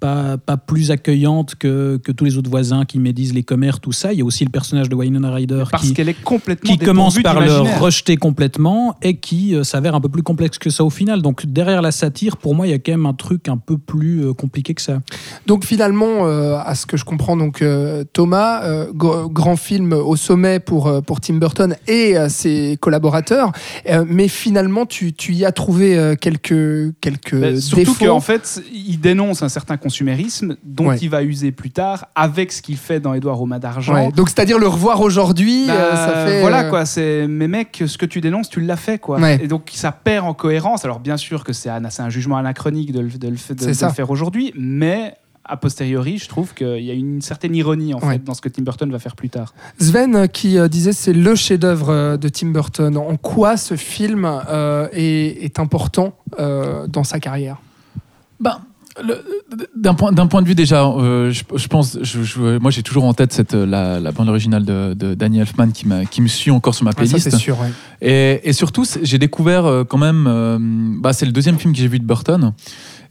pas, pas plus accueillante que, que tous les autres voisins qui médisent les commères, tout ça. Il y a aussi le personnage de Winona Ryder Parce qui, qu'elle est complètement qui commence par le rejeter complètement et qui euh, s'avère un peu plus complexe que ça au final. Donc derrière la satire, pour moi, il y a quand même un truc un peu plus euh, compliqué que ça. Donc finalement, euh, à ce que je comprends, donc euh, Thomas, euh, gr- grand film au sommet pour, euh, pour Tim Burton et euh, ses collaborateurs, Euh, mais finalement tu, tu y as trouvé euh, quelques, quelques Bah, surtout défauts. qu'en fait, il dénonce un certain consumérisme dont Ouais. il va user plus tard avec ce qu'il fait dans Édouard Romain d'Argent. Ouais, donc c'est-à-dire le revoir aujourd'hui, Bah, euh, ça fait voilà euh, quoi, c'est mais mec, ce que tu dénonces, tu l'as fait quoi. Ouais. Et donc ça perd en cohérence. Alors bien sûr que c'est un, c'est un jugement anachronique de, le- de le- de- C'est de ça. le faire aujourd'hui, mais a posteriori, je trouve qu'il y a une certaine ironie en Ouais. fait dans ce que Tim Burton va faire plus tard. Sven euh, qui euh, disait c'est le chef-d'œuvre de Tim Burton. En quoi ce film euh, est, est important euh, dans sa carrière? Ben, d'un point, d'un point de vue déjà, euh, je, je pense, je- je- moi j'ai toujours en tête cette, euh, la, la bande originale de, de Danny Elfman qui, m'a- qui me suit encore sur ma Ah, Ça playlist. c'est sûr. ouais. Et, et surtout, j'ai découvert euh, quand même. euh, bah, c'est le deuxième film que j'ai vu de Burton.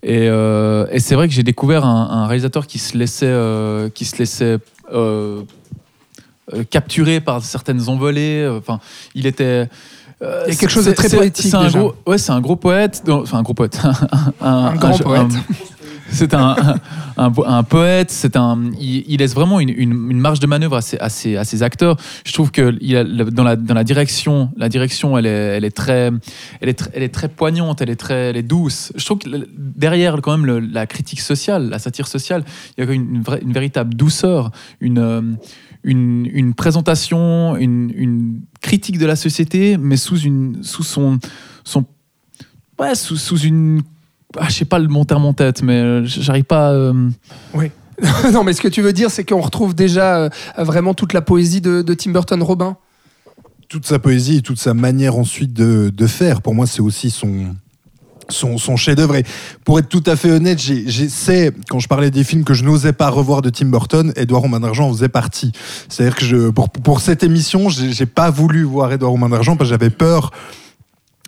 Et, euh, et c'est vrai que j'ai découvert un, un réalisateur qui se laissait, euh, qui se laissait capturer par certaines envolées. Enfin, il était. euh, Il y a quelque chose de c'est- très poétique, C'est un ouais, c'est un gros poète. Enfin, un gros poète. [LAUGHS] un, Un grand poète. [LAUGHS] [LAUGHS] c'est un, un, un po- un poète, c'est un, il, laisse vraiment une, marge de manœuvre à ses, acteurs. Je trouve que dans, la, direction, la direction, elle est, très, elle est, très poignante, elle est très, douce. Je trouve que derrière quand même la critique sociale, la satire sociale, il y a une, vraie- une véritable douceur, une, euh, présentation, une, critique de la société, mais sous une, sous son, sous une ah, je sais pas le mon terme en tête, mais euh, j'arrive pas. euh, [LAUGHS] non, mais ce que tu veux dire, c'est qu'on retrouve déjà euh, vraiment toute la poésie de, de Tim Burton, Robin? toute sa poésie et toute sa manière ensuite de, de faire. Pour moi, c'est aussi son, son, son chef-d'œuvre. Et pour être tout à fait honnête, j'ai- j'essaie, quand je parlais des films que je n'osais pas revoir de Tim Burton, Edouard aux mains d'argent en faisait partie. C'est-à-dire que je, pour, pour cette émission, j'ai pas voulu voir Edouard aux mains d'argent parce que j'avais peur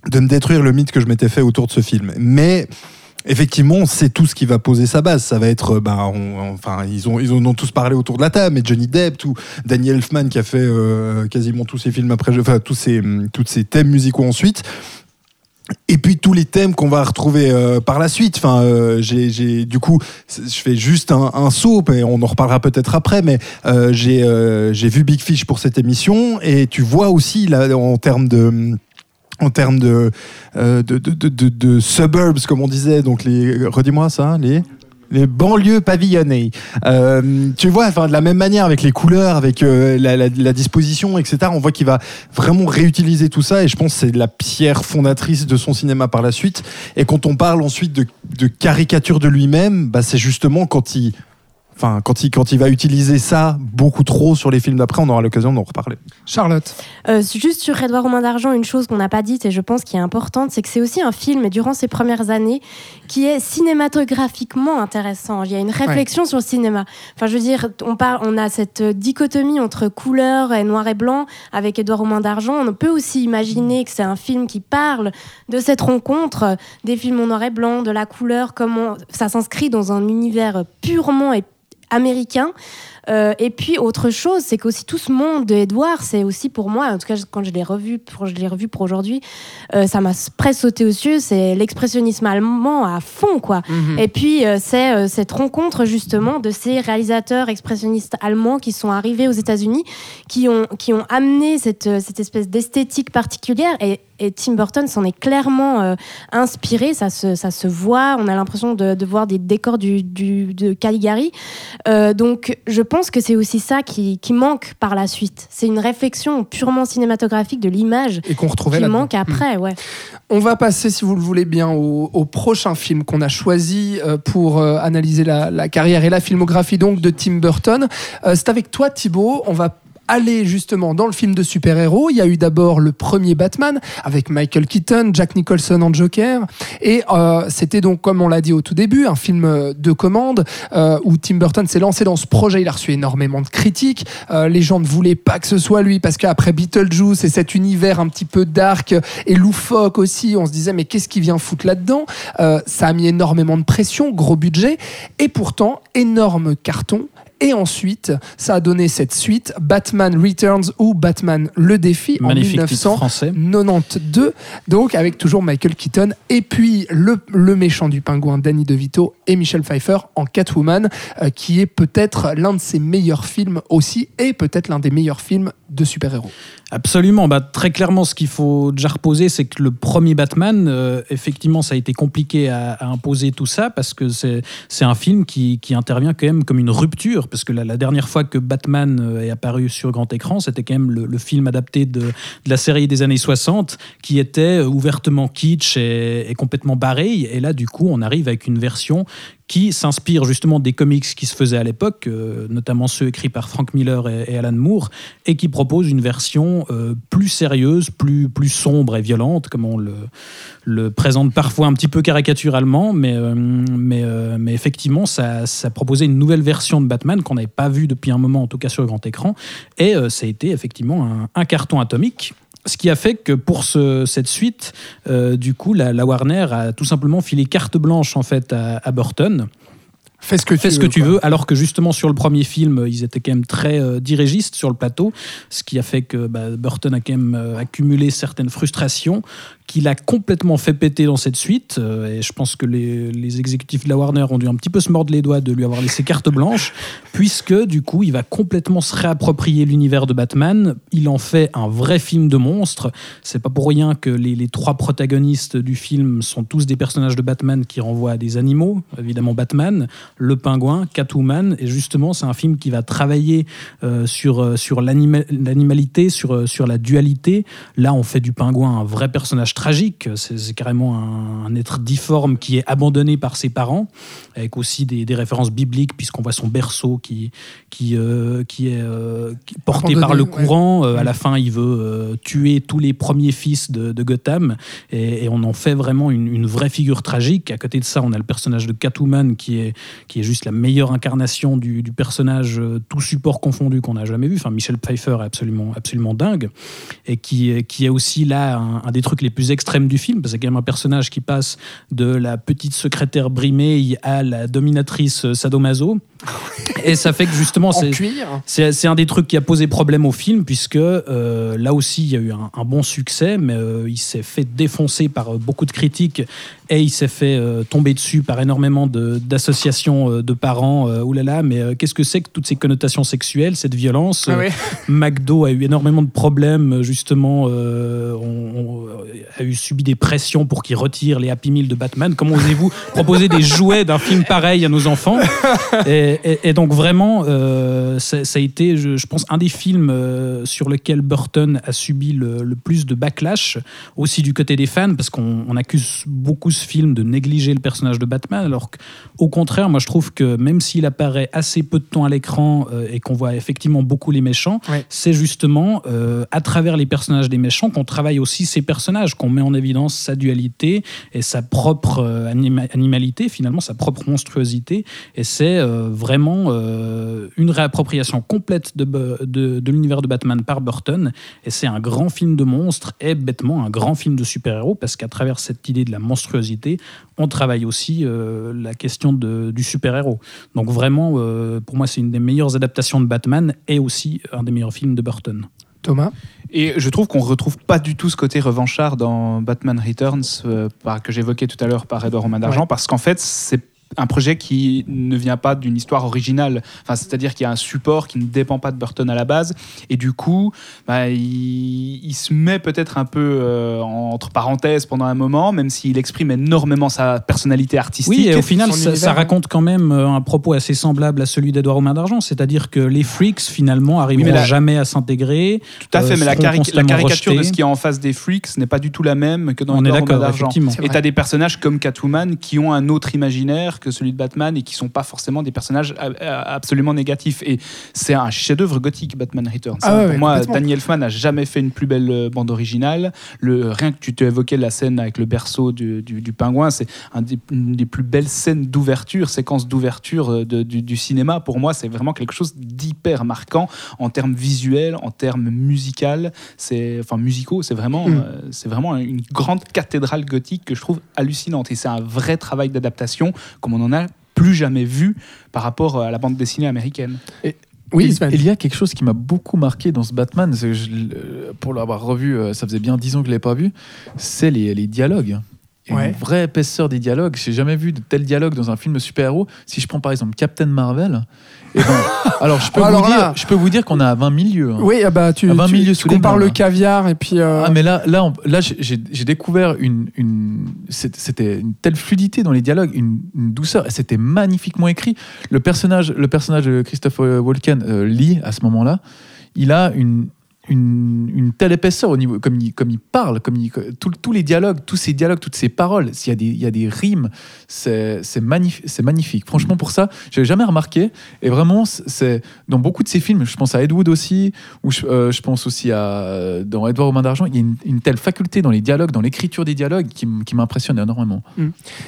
de me détruire le mythe que je m'étais fait autour de ce film. Mais effectivement, c'est tout ce qui va poser sa base. Ça va être, euh, ben, on- enfin, ils ont, en ont tous parlé autour de la table, mais Johnny Depp, tout, Danny Elfman qui a fait euh, quasiment tous ses films après, enfin, tous ces, hum, thèmes musicaux ensuite. Et puis tous les thèmes qu'on va retrouver euh, par la suite. Enfin, j'ai, du coup, je fais juste un, un saut, et on en reparlera peut-être après. Mais j'ai, j'ai vu Big Fish pour cette émission, et tu vois aussi là, en termes de en termes de, euh, de, de, de, de- suburbs, comme on disait, donc les, redis-moi ça, les, les banlieues pavillonnées. Euh, tu vois, enfin, de la même manière, avec les couleurs, avec euh, la disposition, etc., on voit qu'il va vraiment réutiliser tout ça, et je pense que c'est la pierre fondatrice de son cinéma par la suite. Et quand on parle ensuite de, de caricature de lui-même, bah, c'est justement quand il... Enfin, quand il, quand il va utiliser ça beaucoup trop sur les films d'après, on aura l'occasion d'en reparler. Charlotte. Euh, juste sur Edouard aux mains d'argent, une chose qu'on n'a pas dite et je pense qui est importante, c'est que c'est aussi un film, et durant ses premières années, qui est cinématographiquement intéressant. Il y a une réflexion sur le cinéma. Enfin, je veux dire, on, parle, on a cette dichotomie entre couleur et noir et blanc avec Edouard aux mains d'argent. On peut aussi imaginer que c'est un film qui parle de cette rencontre des films en noir et blanc, de la couleur, comment ça s'inscrit dans un univers purement et américain. Euh, et puis autre chose, c'est qu'aussi tout ce monde de Edouard, c'est aussi pour moi, en tout cas quand je l'ai revu, pour, je l'ai revu pour aujourd'hui, euh, ça m'a presque sauté aux yeux. C'est l'expressionnisme allemand à fond, quoi. Et puis euh, c'est cette rencontre justement de ces réalisateurs expressionnistes allemands qui sont arrivés aux États-Unis, qui ont qui ont amené cette cette espèce d'esthétique particulière et et Tim Burton s'en est clairement euh, inspiré, ça se, ça se voit, on a l'impression de, de voir des décors du, du- de Caligari. Euh, donc je pense que c'est aussi ça qui, qui manque par la suite. C'est une réflexion purement cinématographique de l'image Et qu'on retrouvait qui manque après, ouais. On va passer, si vous le voulez bien, au, au prochain film qu'on a choisi euh, pour analyser la, la carrière et la filmographie donc de Tim Burton. C'est avec toi, Thibaut. On va aller justement dans le film de super-héros. Il y a eu d'abord le premier Batman avec Michael Keaton, Jack Nicholson en Joker. Et euh, c'était donc, comme on l'a dit au tout début, un film euh, de commande euh, où Tim Burton s'est lancé dans ce projet. Il a reçu énormément de critiques. Euh, les gens ne voulaient pas que ce soit lui parce qu'après Beetlejuice et cet univers un petit peu dark et loufoque aussi, on se disait mais qu'est-ce qu'il vient foutre là-dedans? Ça a mis énormément de pression, gros budget et pourtant énorme carton. Et ensuite, ça a donné cette suite, Batman Returns ou Batman le défi Magnifique en titre français. 1992, donc avec toujours Michael Keaton et puis le, le méchant du pingouin Danny DeVito et Michel Pfeiffer en Catwoman, euh, qui est peut-être l'un de ses meilleurs films aussi et peut-être l'un des meilleurs films de super-héros. Absolument. Bah, très clairement, ce qu'il faut déjà reposer, c'est que le premier Batman, euh, effectivement, ça a été compliqué à, à imposer tout ça parce que c'est un film qui, qui intervient quand même comme une rupture. Parce que la, la dernière fois que Batman euh, est apparu sur grand écran, c'était quand même le, le film adapté de, de la série des années 60 qui était ouvertement kitsch et, et complètement barré. Et là, du coup, on arrive avec une version qui s'inspire justement des comics qui se faisaient à l'époque, euh, notamment ceux écrits par Frank Miller et, Alan Moore, et qui propose une version euh, plus sérieuse, plus, plus sombre et violente, comme on le, présente parfois un petit peu caricaturalement, mais, euh, mais, mais effectivement, ça, ça proposait une nouvelle version de Batman qu'on n'avait pas vue depuis un moment, en tout cas sur le grand écran, et ça a été effectivement un carton atomique. Ce qui a fait que pour ce- cette suite, euh, du coup, la, la Warner a tout simplement filé carte blanche en fait à, à Burton. Fais ce que Fais tu que veux, alors que justement sur le premier film, ils étaient quand même très euh, dirigistes sur le plateau, ce qui a fait que bah, Burton a quand même euh, accumulé certaines frustrations qu'il a complètement fait péter dans cette suite. euh, et je pense que les, les exécutifs de la Warner ont dû un petit peu se mordre les doigts de lui avoir laissé carte blanche, [LAUGHS] puisque du coup, il va complètement se réapproprier l'univers de Batman. Il en fait un vrai film de monstre. C'est pas pour rien que les, les trois protagonistes du film sont tous des personnages de Batman qui renvoient à des animaux. Évidemment, Batman, le pingouin, Catwoman. Et justement, c'est un film qui va travailler euh, sur, euh, sur l'anima- l'animalité, sur, sur la dualité. Là, on fait du pingouin un vrai personnage tragique. C'est carrément un, un être difforme qui est abandonné par ses parents, avec aussi des, des références bibliques, puisqu'on voit son berceau qui, qui, euh, qui est euh, qui- porté par le ouais. courant. Euh, à la fin, il veut tuer tous les premiers fils de, de Gotham, et, et on en fait vraiment une, une vraie figure tragique. À côté de ça, on a le personnage de Catwoman qui est, qui est juste la meilleure incarnation du, du personnage, tout support confondu qu'on a jamais vu. Enfin, Michel Pfeiffer est absolument, absolument dingue, et qui, est- qui est aussi là un, un des trucs les plus extrêmes du film, parce que c'est quand même un personnage qui passe de la petite secrétaire brimée à la dominatrice sadomaso. [LAUGHS] Et ça fait que justement, En c'est un des trucs qui a posé problème au film, puisque euh, là aussi, il y a eu un, un bon succès, mais euh, il s'est fait défoncer par euh, beaucoup de critiques il s'est fait euh, tomber dessus par énormément de- d'associations euh, de, parents. Euh, oulala, mais euh, qu'est-ce que c'est que toutes ces connotations sexuelles, cette violence Ah. McDo a eu énormément de problèmes, justement, on, on a eu subi des pressions pour qu'il retire les Happy Meal de Batman. Comment osez-vous [LAUGHS] proposer des jouets d'un film pareil à nos enfants? Et, et- et donc vraiment, ça, ça a été, je, je pense, un des films sur lequel Burton a subi le, le plus de backlash, aussi du côté des fans, parce qu'on on accuse beaucoup ce film de négliger le personnage de Batman, alors qu'au contraire, moi je trouve que même s'il apparaît assez peu de temps à l'écran euh, et qu'on voit effectivement beaucoup les méchants, Ouais. c'est justement euh, à travers les personnages des méchants qu'on travaille aussi ces personnages, qu'on met en évidence sa dualité et sa propre euh, anima- animalité, finalement sa propre monstruosité. Et c'est vraiment une réappropriation complète de, de l'univers de Batman par Burton. Et c'est un grand film de monstres et bêtement un grand film de super-héros parce qu'à travers cette idée de la monstruosité, on travaille aussi euh, la question de- du super-héros. Donc vraiment, euh, pour moi, c'est une des meilleures adaptations de Batman et aussi un des meilleurs films de Burton. Thomas Et je trouve qu'on retrouve pas du tout ce côté revanchard dans Batman Returns euh, par- que j'évoquais tout à l'heure par Edouard Romain d'Argent, Ouais. parce qu'en fait, c'est un projet qui ne vient pas d'une histoire originale. Enfin, c'est-à-dire qu'il y a un support qui ne dépend pas de Burton à la base, et du coup, bah, il, il se met peut-être un peu euh, entre parenthèses pendant un moment, même s'il exprime énormément sa personnalité artistique. Oui, et au final, ça, raconte quand même euh, un propos assez semblable à celui d'Edouard aux mains d'argent, c'est-à-dire que les freaks, finalement, arriveront mais la- jamais à s'intégrer. Tout à fait, euh, mais la, cari- caricature de ce qui est en face des freaks n'est pas du tout la même que dans On est Edouard Romain d'accord, d'Argent. Et tu as des personnages comme Catwoman qui ont un autre imaginaire que celui de Batman et qui sont pas forcément des personnages absolument négatifs. Et c'est un chef-d'œuvre gothique, Batman Returns. Ah ouais, Pour ouais, moi. Danny Elfman n'a jamais fait une plus belle euh, bande originale. Le, rien que tu t'évoquais la scène avec le berceau du, du- du pingouin, c'est un une des plus belles scènes d'ouverture, séquence d'ouverture euh, du, du cinéma. Pour moi, c'est vraiment quelque chose d'hyper marquant en termes visuels, en termes musical, c'est enfin musicaux. C'est vraiment, Mm. euh, c'est vraiment une grande cathédrale gothique que je trouve hallucinante. Et c'est un vrai travail d'adaptation comme on en a plus jamais vu par rapport à la bande dessinée américaine. Oui, il, y a quelque chose qui m'a beaucoup marqué dans ce Batman, c'est que je euh, pour l'avoir revu, euh, ça faisait bien dix ans que je ne l'ai pas vu, c'est les, les dialogues. Ouais. Une vraie épaisseur des dialogues. J'ai jamais vu de tels dialogues dans un film de super-héros. Si je prends par exemple Captain Marvel, ben, [LAUGHS] alors je peux alors vous là- dire, je peux vous dire qu'on a 20 milieux. hein. Oui, ah bah, tu, À 20 tu, milieux tu compares le là. caviar et puis. euh, Ah mais là, là, on- là, j'ai découvert une, une c'était une telle fluidité dans les dialogues, une, une douceur, et c'était magnifiquement écrit. Le personnage, le personnage de Christopher Walken euh, lit à ce moment-là, il a une une, telle épaisseur au niveau comme il, comme il parle, comme il, tous les dialogues, tous ces dialogues, toutes ces paroles. S'il y a des, il y a des rimes, c'est magnifique, magnifique. Franchement, pour ça, j'avais jamais remarqué. Et vraiment, c'est- dans beaucoup de ces films. Je pense à Ed Wood aussi, ou je, euh, pense aussi à dans Edouard aux d'argent. Il y a une, telle faculté dans les dialogues, dans l'écriture des dialogues, qui, qui m'impressionne énormément.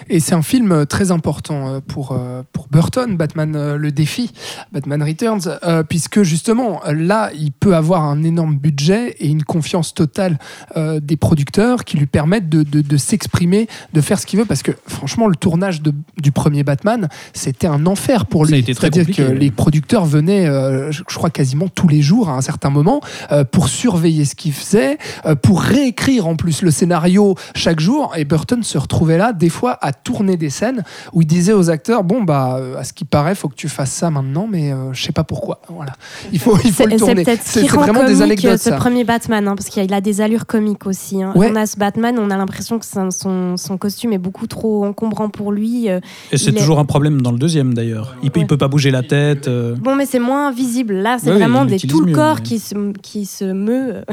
Et c'est un film euh, très important euh, pour, pour Burton, Batman le défi, Batman Returns, puisque justement, là, il peut avoir un énorme budget et une confiance totale euh, des producteurs qui lui permettent de, de- de s'exprimer, de faire ce qu'il veut, parce que franchement, le tournage de- du premier Batman, c'était un enfer pour Ça a lui. été très C'est-à-dire que les producteurs venaient, euh, je je crois, quasiment tous les jours à un certain moment euh, pour surveiller ce qu'il faisait, euh, pour réécrire en plus le scénario chaque jour. Et Burton se retrouvait là, des fois, à tourner des scènes où il disait aux acteurs Bon, bah, à ce qui paraît, faut que tu fasses ça maintenant, mais euh, je sais pas pourquoi. Voilà. Il faut, il faut le tourner. C'est vraiment comique des euh, anecdotes, ce ça. premier Batman, hein, parce qu'il a des allures comiques aussi. hein. Ouais. On a ce Batman, on a l'impression que son, son, son costume est beaucoup trop encombrant pour lui. euh. Et c'est est- toujours un problème dans le deuxième d'ailleurs. Il, Ouais. peut pas bouger la tête. euh. Bon, mais c'est moins visible. Là, c'est vraiment des, tout le mieux, corps mais- qui, se, qui se meut.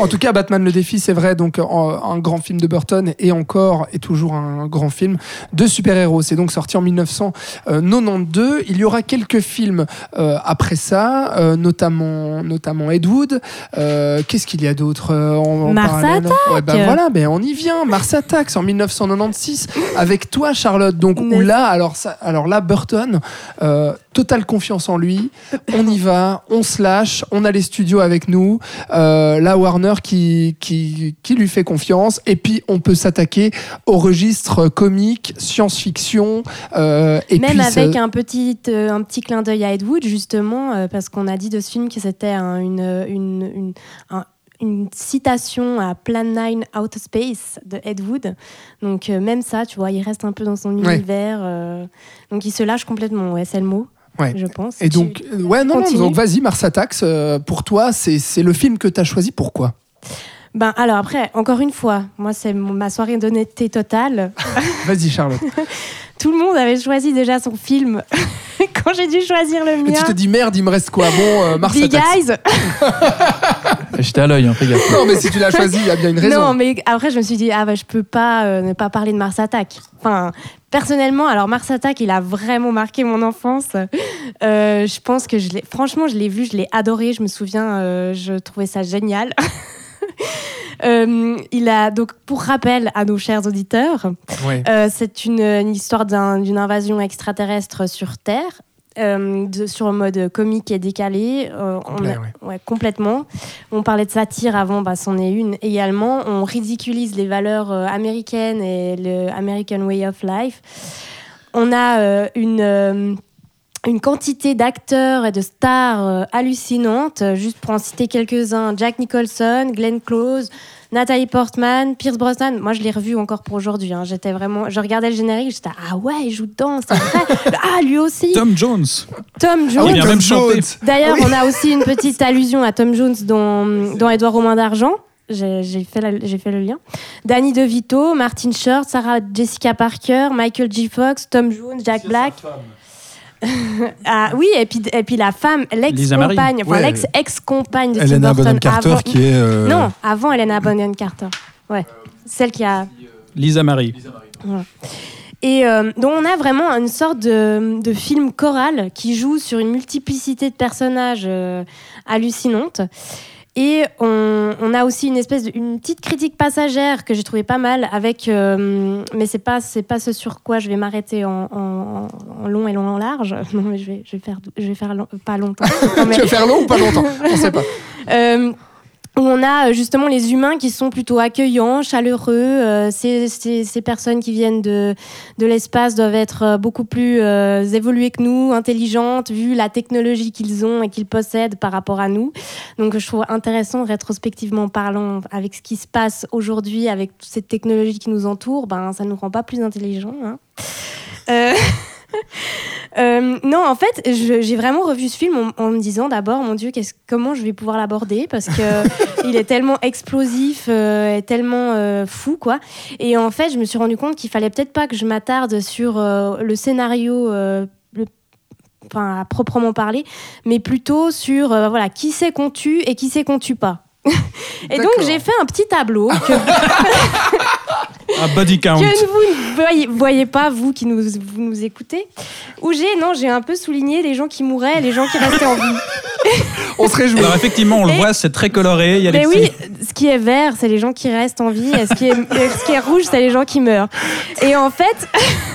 En tout cas, Batman le défi, c'est vrai, donc en- un grand film de Burton et encore et toujours un grand film de super-héros. C'est donc sorti en 1992. Il y aura quelques films euh, après ça, euh, notamment, notamment Ed Wood. Euh, Qu'est-ce qu'il y a d'autre euh, en, Mars Ouais, ben voilà, ben on y vient. Mars Attacks en 1996 avec toi, Charlotte. Donc où là, alors ça, alors là, Burton, euh, totale confiance en lui. On y va, on se lâche, on a les studios avec nous. Euh, là, Warner qui, qui, qui lui fait confiance. Et puis, on peut s'attaquer au registre comique, science-fiction. euh, et Même puis, avec ça- un petit, euh, un petit clin d'œil à Ed Wood, justement, euh, parce qu'on a dit de ce film que c'était un- une, une, une, un- une citation à Plan 9 Outer Space de Ed Wood. Donc, euh, même ça, tu vois, il reste un peu dans son Ouais. univers. euh, donc, il se lâche complètement, ouais, c'est le mot, Ouais. je pense. Et donc, euh, ouais, non, donc vas-y, Mars Attacks, euh, pour toi, c'est c'est le film que tu as choisi. Pourquoi? Ben, alors, après, encore une fois, moi, c'est ma soirée d'honnêteté totale. [LAUGHS] Vas-y, Charlotte. [LAUGHS] Tout le monde avait choisi déjà son film. [LAUGHS] Quand j'ai dû choisir le Et mien, tu te dis, merde, il me reste quoi? Bon, euh, Mars Big. Eyes. J'étais à l'œil, hein, fais gaffe. Non, mais si tu l'as choisi, il y a bien une raison. Non, mais après, je me suis dit, ah bah, je peux pas euh, ne pas parler de Mars Attack. Enfin, personnellement, alors Mars Attack, il a vraiment marqué mon enfance. Euh, je pense que je l'ai, franchement, je l'ai vu, je l'ai adoré. Je me souviens, euh, je trouvais ça génial. [LAUGHS] Euh, il a donc pour rappel à nos chers auditeurs, Ouais. euh, c'est une, une histoire d'un- d'une invasion extraterrestre sur Terre. euh, de- sur un mode comique et décalé, on Complet, a- ouais. ouais, complètement. On parlait de satire avant, bah, c'en est une également. On ridiculise les valeurs américaines et le American Way of Life. On a une, une quantité d'acteurs et de stars euh, hallucinantes. Euh, Juste pour en citer quelques-uns, Jack Nicholson, Glenn Close, Nathalie Portman, Pierce Brosnan. Moi, je l'ai revu encore pour aujourd'hui. hein. J'étais vraiment, je regardais le générique, j'étais ah ouais, il joue dedans, c'est vrai. [LAUGHS] ah lui aussi. Tom Jones. Tom Jones. Il vient Tom. Jones. D'ailleurs, Oui. on a aussi une petite [LAUGHS] allusion à Tom Jones dans, dans Edouard aux mains d'argent. J'ai fait, fait le lien. Danny DeVito, Martin Short, Sarah Jessica Parker, Michael G. Fox, Tom Jones, Jack Black. [LAUGHS] ah, oui, et puis, et puis la femme, l'ex-compagne, enfin Ouais. l'ex-ex-compagne de Tim Helena Burton Bonham Carter avant- qui est. euh, Non, avant Helena Bonham Carter. Ouais. Celle qui a Lisa Marie. et euh, donc on a vraiment une sorte de, de film choral qui joue sur une multiplicité de personnages euh, hallucinantes. Et on, on a aussi une espèce de, une petite critique passagère que j'ai trouvé pas mal avec, euh, mais c'est pas c'est pas ce sur quoi je vais m'arrêter en, en- en long et long en large. [LAUGHS] Non mais je vais je vais faire je vais faire long- pas longtemps. [LAUGHS] Non, mais- Tu vas faire long ou pas longtemps? On sait pas. [LAUGHS] euh, où on a euh, justement les humains qui sont plutôt accueillants, chaleureux. euh, ces, personnes qui viennent de, de l'espace doivent être euh, beaucoup plus évoluées que nous, intelligentes, vu la technologie qu'ils ont et qu'ils possèdent par rapport à nous. Donc je trouve intéressant, rétrospectivement parlant, avec ce qui se passe aujourd'hui, avec cette technologie qui nous entoure, ben, ça ne nous rend pas plus intelligents. hein. [LAUGHS] [LAUGHS] euh, non, en fait, j'ai vraiment revu ce film en, en me disant d'abord, mon Dieu, comment je vais pouvoir l'aborder parce que [LAUGHS] il est tellement explosif euh, et tellement euh, fou, quoi. Et en fait, je me suis rendu compte qu'il fallait peut-être pas que je m'attarde sur le scénario. le enfin, à proprement parler, mais plutôt sur voilà qui c'est qu'on tue et qui c'est qu'on tue pas. [LAUGHS] et donc j'ai fait un petit tableau que, Un body count. que vous ne voyez, voyez pas vous qui nous, vous nous écoutez, où j'ai non j'ai un peu souligné les gens qui mouraient, et les gens qui restaient en vie. [LAUGHS] On se réjouit. Alors effectivement, on le Et- voit, c'est très coloré. Il y a Mais oui, ce qui est vert, c'est les gens qui restent en vie, et ce qui est, ce qui est rouge, c'est les gens qui meurent. Et en fait,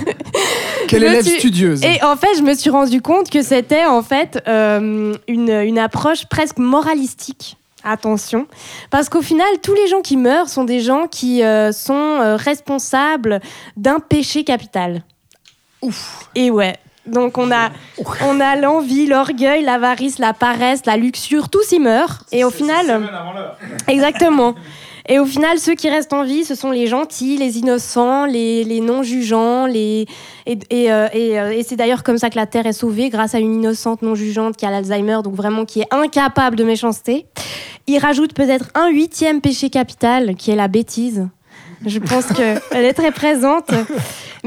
[LAUGHS] Quelle élève suis- studieuse. Et en fait, je me suis rendu compte que c'était en fait euh, une, une approche presque moralistique. Attention, parce qu'au final, tous les gens qui meurent sont des gens qui euh, sont euh, responsables d'un péché capital. Ouf. Et ouais. Donc on a, on a l'envie, l'orgueil, l'avarice, la paresse, la luxure, tous y meurent. Et au final, [LAUGHS] exactement. Et au final, ceux qui restent en vie, ce sont les gentils, les innocents, les, les non-jugeants, les et, et, euh, et, euh, et c'est d'ailleurs comme ça que la Terre est sauvée grâce à une innocente non-jugeante qui a l'Alzheimer, donc vraiment qui est incapable de méchanceté. Il rajoute peut-être un huitième péché capital, qui est la bêtise. Je pense qu'elle est très présente.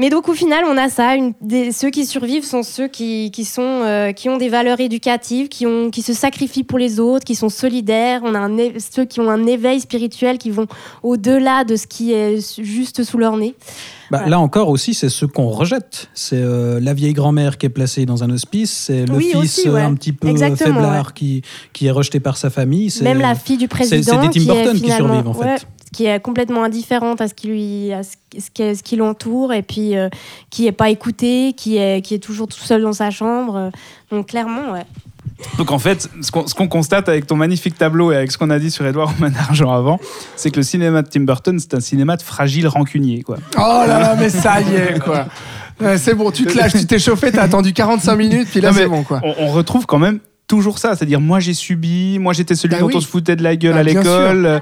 Mais donc au final, on a ça. Une, des- ceux qui survivent sont ceux qui, qui, sont, euh, qui ont des valeurs éducatives, qui, ont, qui se sacrifient pour les autres, qui sont solidaires. On a un ceux qui ont un éveil spirituel, qui vont au-delà de ce qui est juste sous leur nez. Bah. Là encore aussi, c'est ce qu'on rejette. C'est euh, la vieille grand-mère qui est placée dans un hospice, c'est le Oui, fils aussi, euh, ouais. un petit peu Exactement, faiblard qui, qui est rejeté par sa famille. Même la fille du c'est- c'est président, des Tim qui Burton qui finalement, survivent, en fait. ouais, qui est complètement indifférente à ce qui lui, à ce, ce qui, ce qui l'entoure, et puis euh, qui est pas écoutée, qui est, qui est toujours tout seul dans sa chambre. Donc clairement, ouais. Donc en fait, ce qu'on ce qu'on constate avec ton magnifique tableau et avec ce qu'on a dit sur Edouard Romain d'Argent avant, c'est que le cinéma de Tim Burton, c'est un cinéma de fragile rancunier. Quoi. Oh là là, mais ça y est, quoi. Ouais, c'est bon, tu te lâches, tu t'es chauffé, t'as attendu 45 minutes, puis là c'est bon, quoi. On, on retrouve quand même toujours ça, c'est-à-dire moi j'ai subi, moi j'étais celui Bah dont oui. on se foutait de la gueule Bah, à l'école.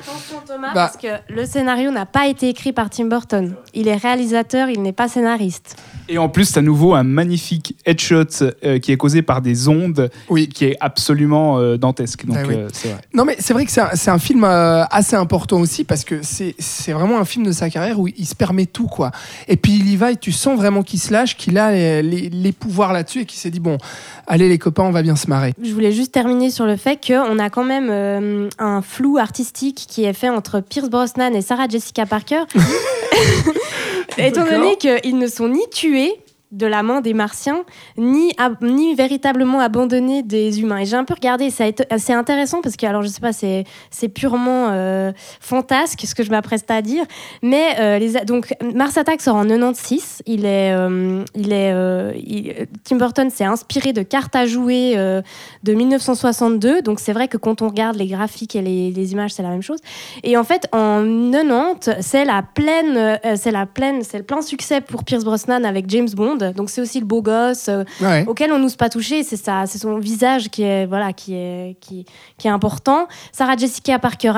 Thomas, Bah. parce que le scénario n'a pas été écrit par Tim Burton. Il est réalisateur, il n'est pas scénariste. Et en plus, c'est à nouveau un magnifique headshot euh, qui est causé par des ondes, Oui. qui est absolument euh, dantesque. Donc Ah oui. euh, c'est vrai. Non, mais c'est vrai que c'est un, film euh, assez important aussi parce que c'est vraiment un film de sa carrière où il se permet tout, quoi. Et puis il y va et tu sens vraiment qu'il se lâche, qu'il a les, les- les pouvoirs là-dessus et qu'il s'est dit bon, allez les copains, on va bien se marrer. Je voulais juste terminer sur le fait qu'on a quand même euh, un flou artistique qui est fait entre Pierce Brosnan et Sarah Jessica Parker. [LAUGHS] Étant donné qu'ils ne sont ni tués de la main des martiens, ni, ab- ni véritablement abandonnés des humains. Et j'ai un peu regardé, c'est intéressant parce que, alors je sais pas, c'est purement euh, fantasque ce que je m'apprête à dire, mais euh, donc Mars Attack sort en 96, il est, euh, il est, Tim Burton s'est inspiré de cartes à jouer de 1962, donc c'est vrai que quand on regarde les graphiques et les, images, c'est la même chose. Et en fait, en 90, c'est la pleine, c'est la pleine, c'est le plein succès pour Pierce Brosnan avec James Bond. Donc c'est aussi le beau gosse euh, Ouais. auquel on n'ose pas toucher. C'est ça, c'est son visage qui est voilà, qui est qui, qui est important. Sarah Jessica Parker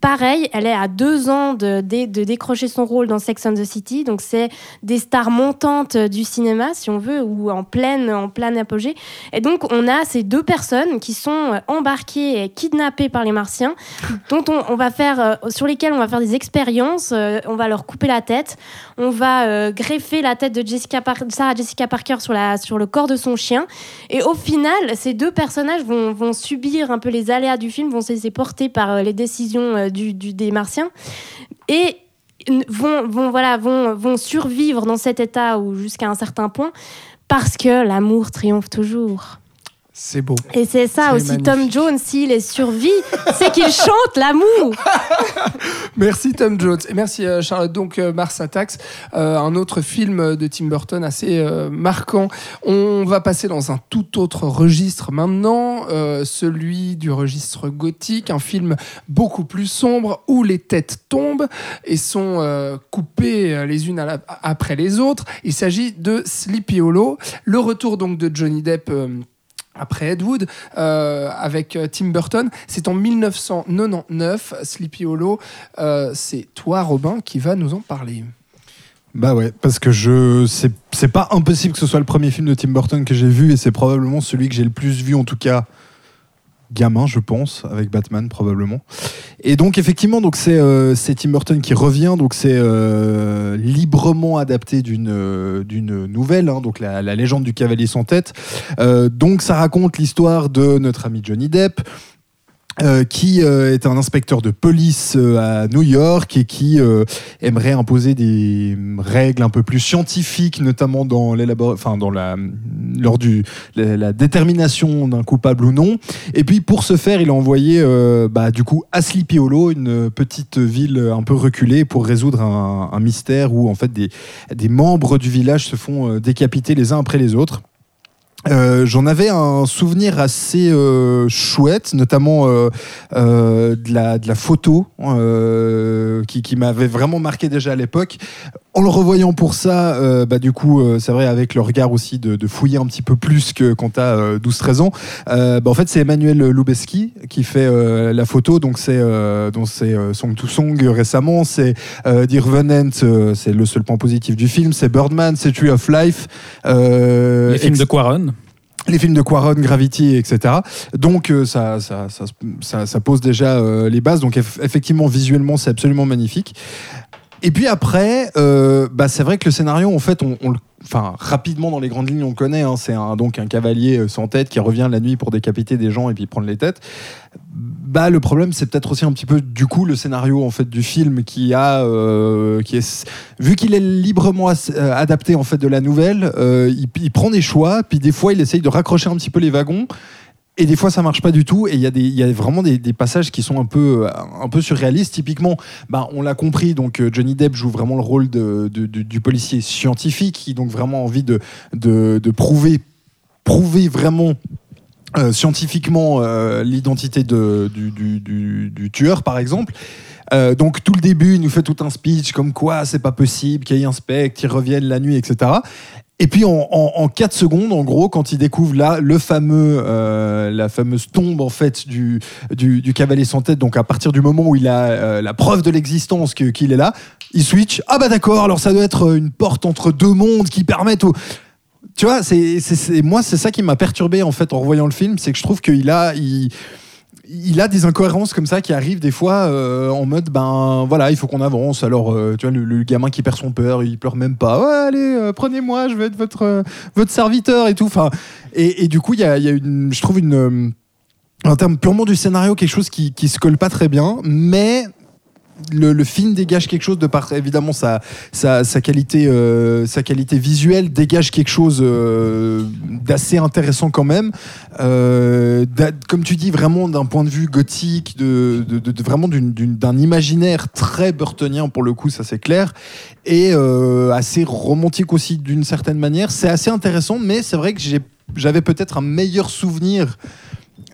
Pareil, elle est à deux ans de, de, de décrocher son rôle dans Sex and the City, donc c'est des stars montantes du cinéma, si on veut, ou en pleine, en plein apogée. Et donc on a ces deux personnes qui sont euh, embarquées et kidnappées par les Martiens, [LAUGHS] dont on, on va faire, euh, sur lesquelles on va faire des expériences. euh, on va leur couper la tête, on va euh, greffer la tête de Jessica Par- Sarah Jessica Parker sur, la, sur le corps de son chien. Et au final, ces deux personnages vont, vont subir un peu les aléas du film, vont se laisser porter par les décisions euh, du, du- des Martiens. Et vont, vont, voilà, vont, vont survivre dans cet état ou jusqu'à un certain point parce que l'amour triomphe toujours. C'est beau. Et c'est ça aussi, magnifique. Tom Jones, s'il est survie, c'est qu'il [LAUGHS] chante l'amour. Merci Tom Jones. Et merci euh, Charlotte. Donc euh, Mars Attacks, euh, un autre film de Tim Burton assez euh, marquant. On va passer dans un tout autre registre maintenant, euh, celui du registre gothique, un film beaucoup plus sombre où les têtes tombent et sont coupées les unes la- après les autres. Il s'agit de Sleepy Hollow, le retour donc de Johnny Depp. Après Ed Wood, euh, avec euh, Tim Burton. C'est en 1999, Sleepy Hollow. Euh, c'est toi, Robin, qui va nous en parler. Bah ouais, parce que je c'est pas impossible que ce soit le premier film de Tim Burton que j'ai vu et c'est probablement celui que j'ai le plus vu en tout cas gamin, je pense, avec Batman probablement. Et donc effectivement, donc c'est euh, Tim Burton qui revient, donc c'est euh, librement adapté d'une euh, d'une nouvelle, hein, donc la, la légende du cavalier sans tête. Euh, donc ça raconte l'histoire de notre ami Johnny Depp. Euh, qui euh, est un inspecteur de police euh, à New York et qui euh, aimerait imposer des règles un peu plus scientifiques, notamment dans enfin dans la lors du la, la détermination d'un coupable ou non. Et puis pour ce faire, il a envoyé euh, bah, du coup à Sleepy Hollow, une petite ville un peu reculée, pour résoudre un, un mystère où en fait des, des membres du village se font euh, décapiter les uns après les autres. Euh, J'en avais un souvenir assez euh, chouette, notamment euh, de, la, photo qui m'avait vraiment marqué déjà à l'époque. En le revoyant pour ça, euh, bah, du coup, euh, c'est vrai, avec le regard aussi de, de fouiller un petit peu plus que quand tu as 12-13 ans, euh, bah, en fait, c'est Emmanuel Lubezki qui fait euh, la photo. Donc, c'est euh, euh, Song to Song récemment, c'est euh, The Revenant, euh, c'est le seul point positif du film, c'est Birdman, c'est Tree of Life. euh, Les films de Quaron. les films de Quaron, Gravity, etc. Donc euh, ça, ça, ça, ça- ça pose déjà euh, les bases. Donc eff- effectivement, visuellement, c'est absolument magnifique. Et puis après, euh, bah, c'est vrai que le scénario, en fait, on, le- enfin rapidement dans les grandes lignes, on connaît. hein. c'est un, donc un cavalier euh, sans tête qui revient la nuit pour décapiter des gens et puis prendre les têtes. Bah le problème, c'est peut-être aussi un petit peu du coup le scénario en fait du film qui a, euh, qui est vu qu'il est librement adapté en fait de la nouvelle, il prend des choix, puis des fois il essaye de raccrocher un petit peu les wagons. Et des fois, ça marche pas du tout. Et il y, a y a vraiment des, passages qui sont un peu, euh, un peu surréalistes. Typiquement, bah, on l'a compris, donc euh, Johnny Depp joue vraiment le rôle de, de- du, policier scientifique qui donc vraiment envie de, de, prouver, prouver vraiment euh, scientifiquement l'identité de- du, du- du- tueur, par exemple. Donc tout le début, il nous fait tout un speech comme quoi c'est pas possible qu'il y ait un spectre, qu'il revienne la nuit, etc. Et puis en, en, en 4 secondes, en gros, quand il découvre là le fameux, euh, la fameuse tombe en fait du, du, du cavalier sans tête, donc à partir du moment où il a euh, la preuve de l'existence qu'il est là, il switch. Ah bah d'accord, alors ça doit être une porte entre deux mondes qui permettent au tu vois, c'est- moi, c'est ça qui m'a perturbé en fait en revoyant le film, c'est que je trouve qu'il a, il, il a des incohérences comme ça qui arrivent des fois euh, en mode ben voilà, il faut qu'on avance. Alors, euh, tu vois, le, le gamin qui perd son père, il pleure même pas. Ouais, allez, euh, prenez-moi, je vais être votre, euh, votre serviteur et tout. Enfin, et, et du coup, il y a, y a une, je trouve une. euh, en termes purement du scénario, quelque chose qui, qui se colle pas très bien, mais le, film dégage quelque chose de par évidemment sa, sa, qualité euh, sa qualité visuelle dégage quelque chose euh, d'assez intéressant quand même. Euh, comme tu dis vraiment d'un point de vue gothique de, de- vraiment d'un imaginaire très burtonien pour le coup ça c'est clair. Et assez romantique aussi d'une certaine manière. C'est assez intéressant mais c'est vrai que j'avais peut-être un meilleur souvenir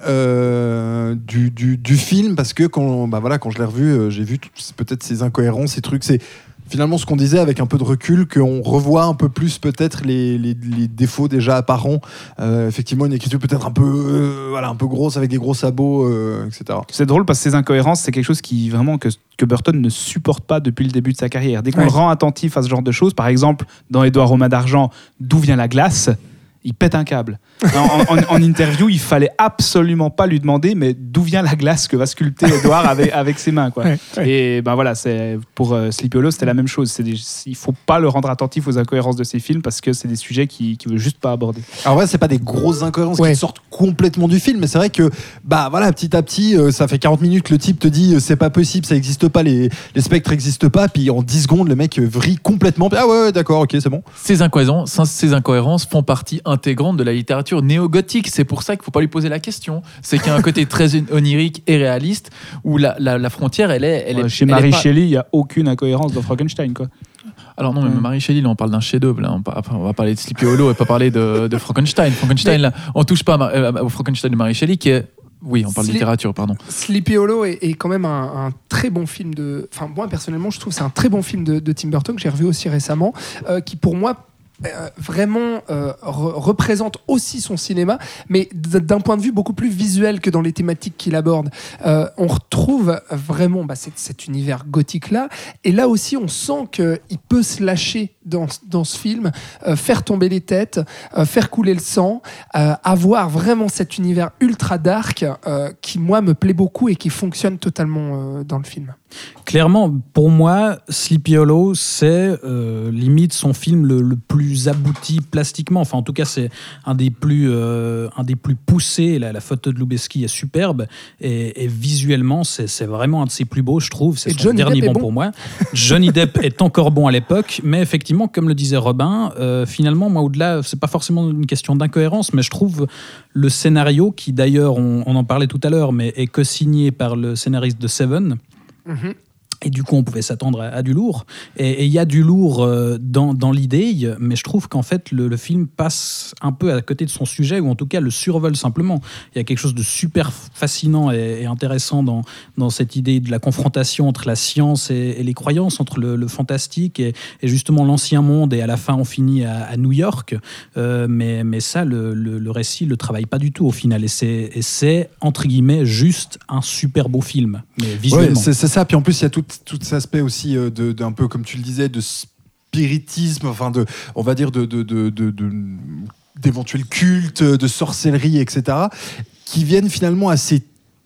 euh, du, du, du film parce que quand, bah voilà, quand je l'ai revu, euh, j'ai vu peut-être ces incohérences, ces trucs. C'est finalement ce qu'on disait avec un peu de recul, qu'on revoit un peu plus peut-être les, les, les défauts déjà apparents. Euh, effectivement, une écriture peut-être un peu, euh, voilà, un peu grosse avec des gros sabots, euh, etc. C'est drôle parce que ces incohérences, c'est quelque chose qui vraiment que, que Burton ne supporte pas depuis le début de sa carrière. Dès qu'on Ouais. le rend attentif à ce genre de choses, par exemple dans Édouard Romain d'Argent, d'où vient la glace? Il pète un câble. En, en- en interview, il fallait absolument pas lui demander, mais d'où vient la glace que va sculpter Edouard avec, avec ses mains, quoi. Ouais, ouais. Et ben voilà, c'est pour euh, Sleepy Hollow, c'était la même chose. C'est des- il faut pas le rendre attentif aux incohérences de ses films parce que c'est des sujets qu'il qui veut juste pas aborder. Alors ouais, c'est pas des grosses incohérences Ouais. qui sortent complètement du film, mais c'est vrai que bah voilà, petit à petit, euh, ça fait 40 minutes que le type te dit euh, c'est pas possible, ça existe pas, les, les spectres existent pas, puis en 10 secondes le mec vrille complètement. puis, ah ouais, ouais, d'accord, ok, c'est bon. Ces incohérences, ces incohérences font partie intégrante de la littérature néo-gothique. C'est pour ça qu'il ne faut pas lui poser la question. C'est qu'il y a un côté très [LAUGHS] onirique et réaliste où la, la- la frontière, elle est. Elle Ouais, est Chez elle est Mary pas- Shelley, il y a aucune incohérence dans Frankenstein, quoi. Alors non, mais. Marie Shelley, là, on parle d'un chef-d'œuvre. Là, on, va parler de Sleepy Hollow et pas parler de, de Frankenstein. Frankenstein, là, on touche pas euh, au Frankenstein de Marie Shelley qui est. Oui, on parle de Sleep- littérature, pardon. Sleepy Hollow est, est quand même un, un très bon film de. Enfin, moi personnellement, je trouve que c'est un très bon film de, de Tim Burton que j'ai revu aussi récemment, euh, qui pour moi euh, vraiment euh, re- représente aussi son cinéma, mais d'un point de vue beaucoup plus visuel que dans les thématiques qu'il aborde. Euh, on retrouve vraiment bah, cet, cet univers gothique-là, et là aussi on sent qu'il peut se lâcher dans, dans ce film, euh, faire tomber les têtes, euh, faire couler le sang, avoir vraiment cet univers ultra dark qui, moi, me plaît beaucoup et qui fonctionne totalement dans le film. Clairement, pour moi, Sleepy Hollow, c'est euh, limite son film le, le plus abouti plastiquement. Enfin, en tout cas, c'est un des plus, euh, un des plus poussés. La, la photo de Lubeski est superbe et, et visuellement, c'est vraiment un de ses plus beaux, je trouve. C'est son Johnny dernier Depp bon, bon. pour moi. Johnny Depp est encore bon à l'époque, mais effectivement, comme le disait Robin, euh, finalement, moi, au-delà, c'est pas forcément une question d'incohérence, mais je trouve le scénario, qui d'ailleurs, on, on en parlait tout à l'heure, mais est co-signé par le scénariste de Seven. Mm-hmm. Et du coup, on pouvait s'attendre à, du lourd. Et il y a du lourd euh, dans, dans l'idée, mais je trouve qu'en fait, le, le film passe un peu à côté de son sujet, ou en tout cas le survole simplement. Il y a quelque chose de super fascinant et, intéressant dans, dans cette idée de la confrontation entre la science et, les croyances, entre le, fantastique et, justement l'ancien monde, et à la fin, on finit à, New York. Euh, mais, mais ça, le, le, récit le travaille pas du tout au final. Et c'est, entre guillemets, juste un super beau film, mais Ouais, visuellement. c'est c'est ça. Puis en plus, il y a tout, tout cet aspect aussi euh, d'un peu, comme tu le disais, de spiritisme, enfin de, on va dire de- d'éventuels cultes, de sorcellerie, etc., qui viennent finalement assez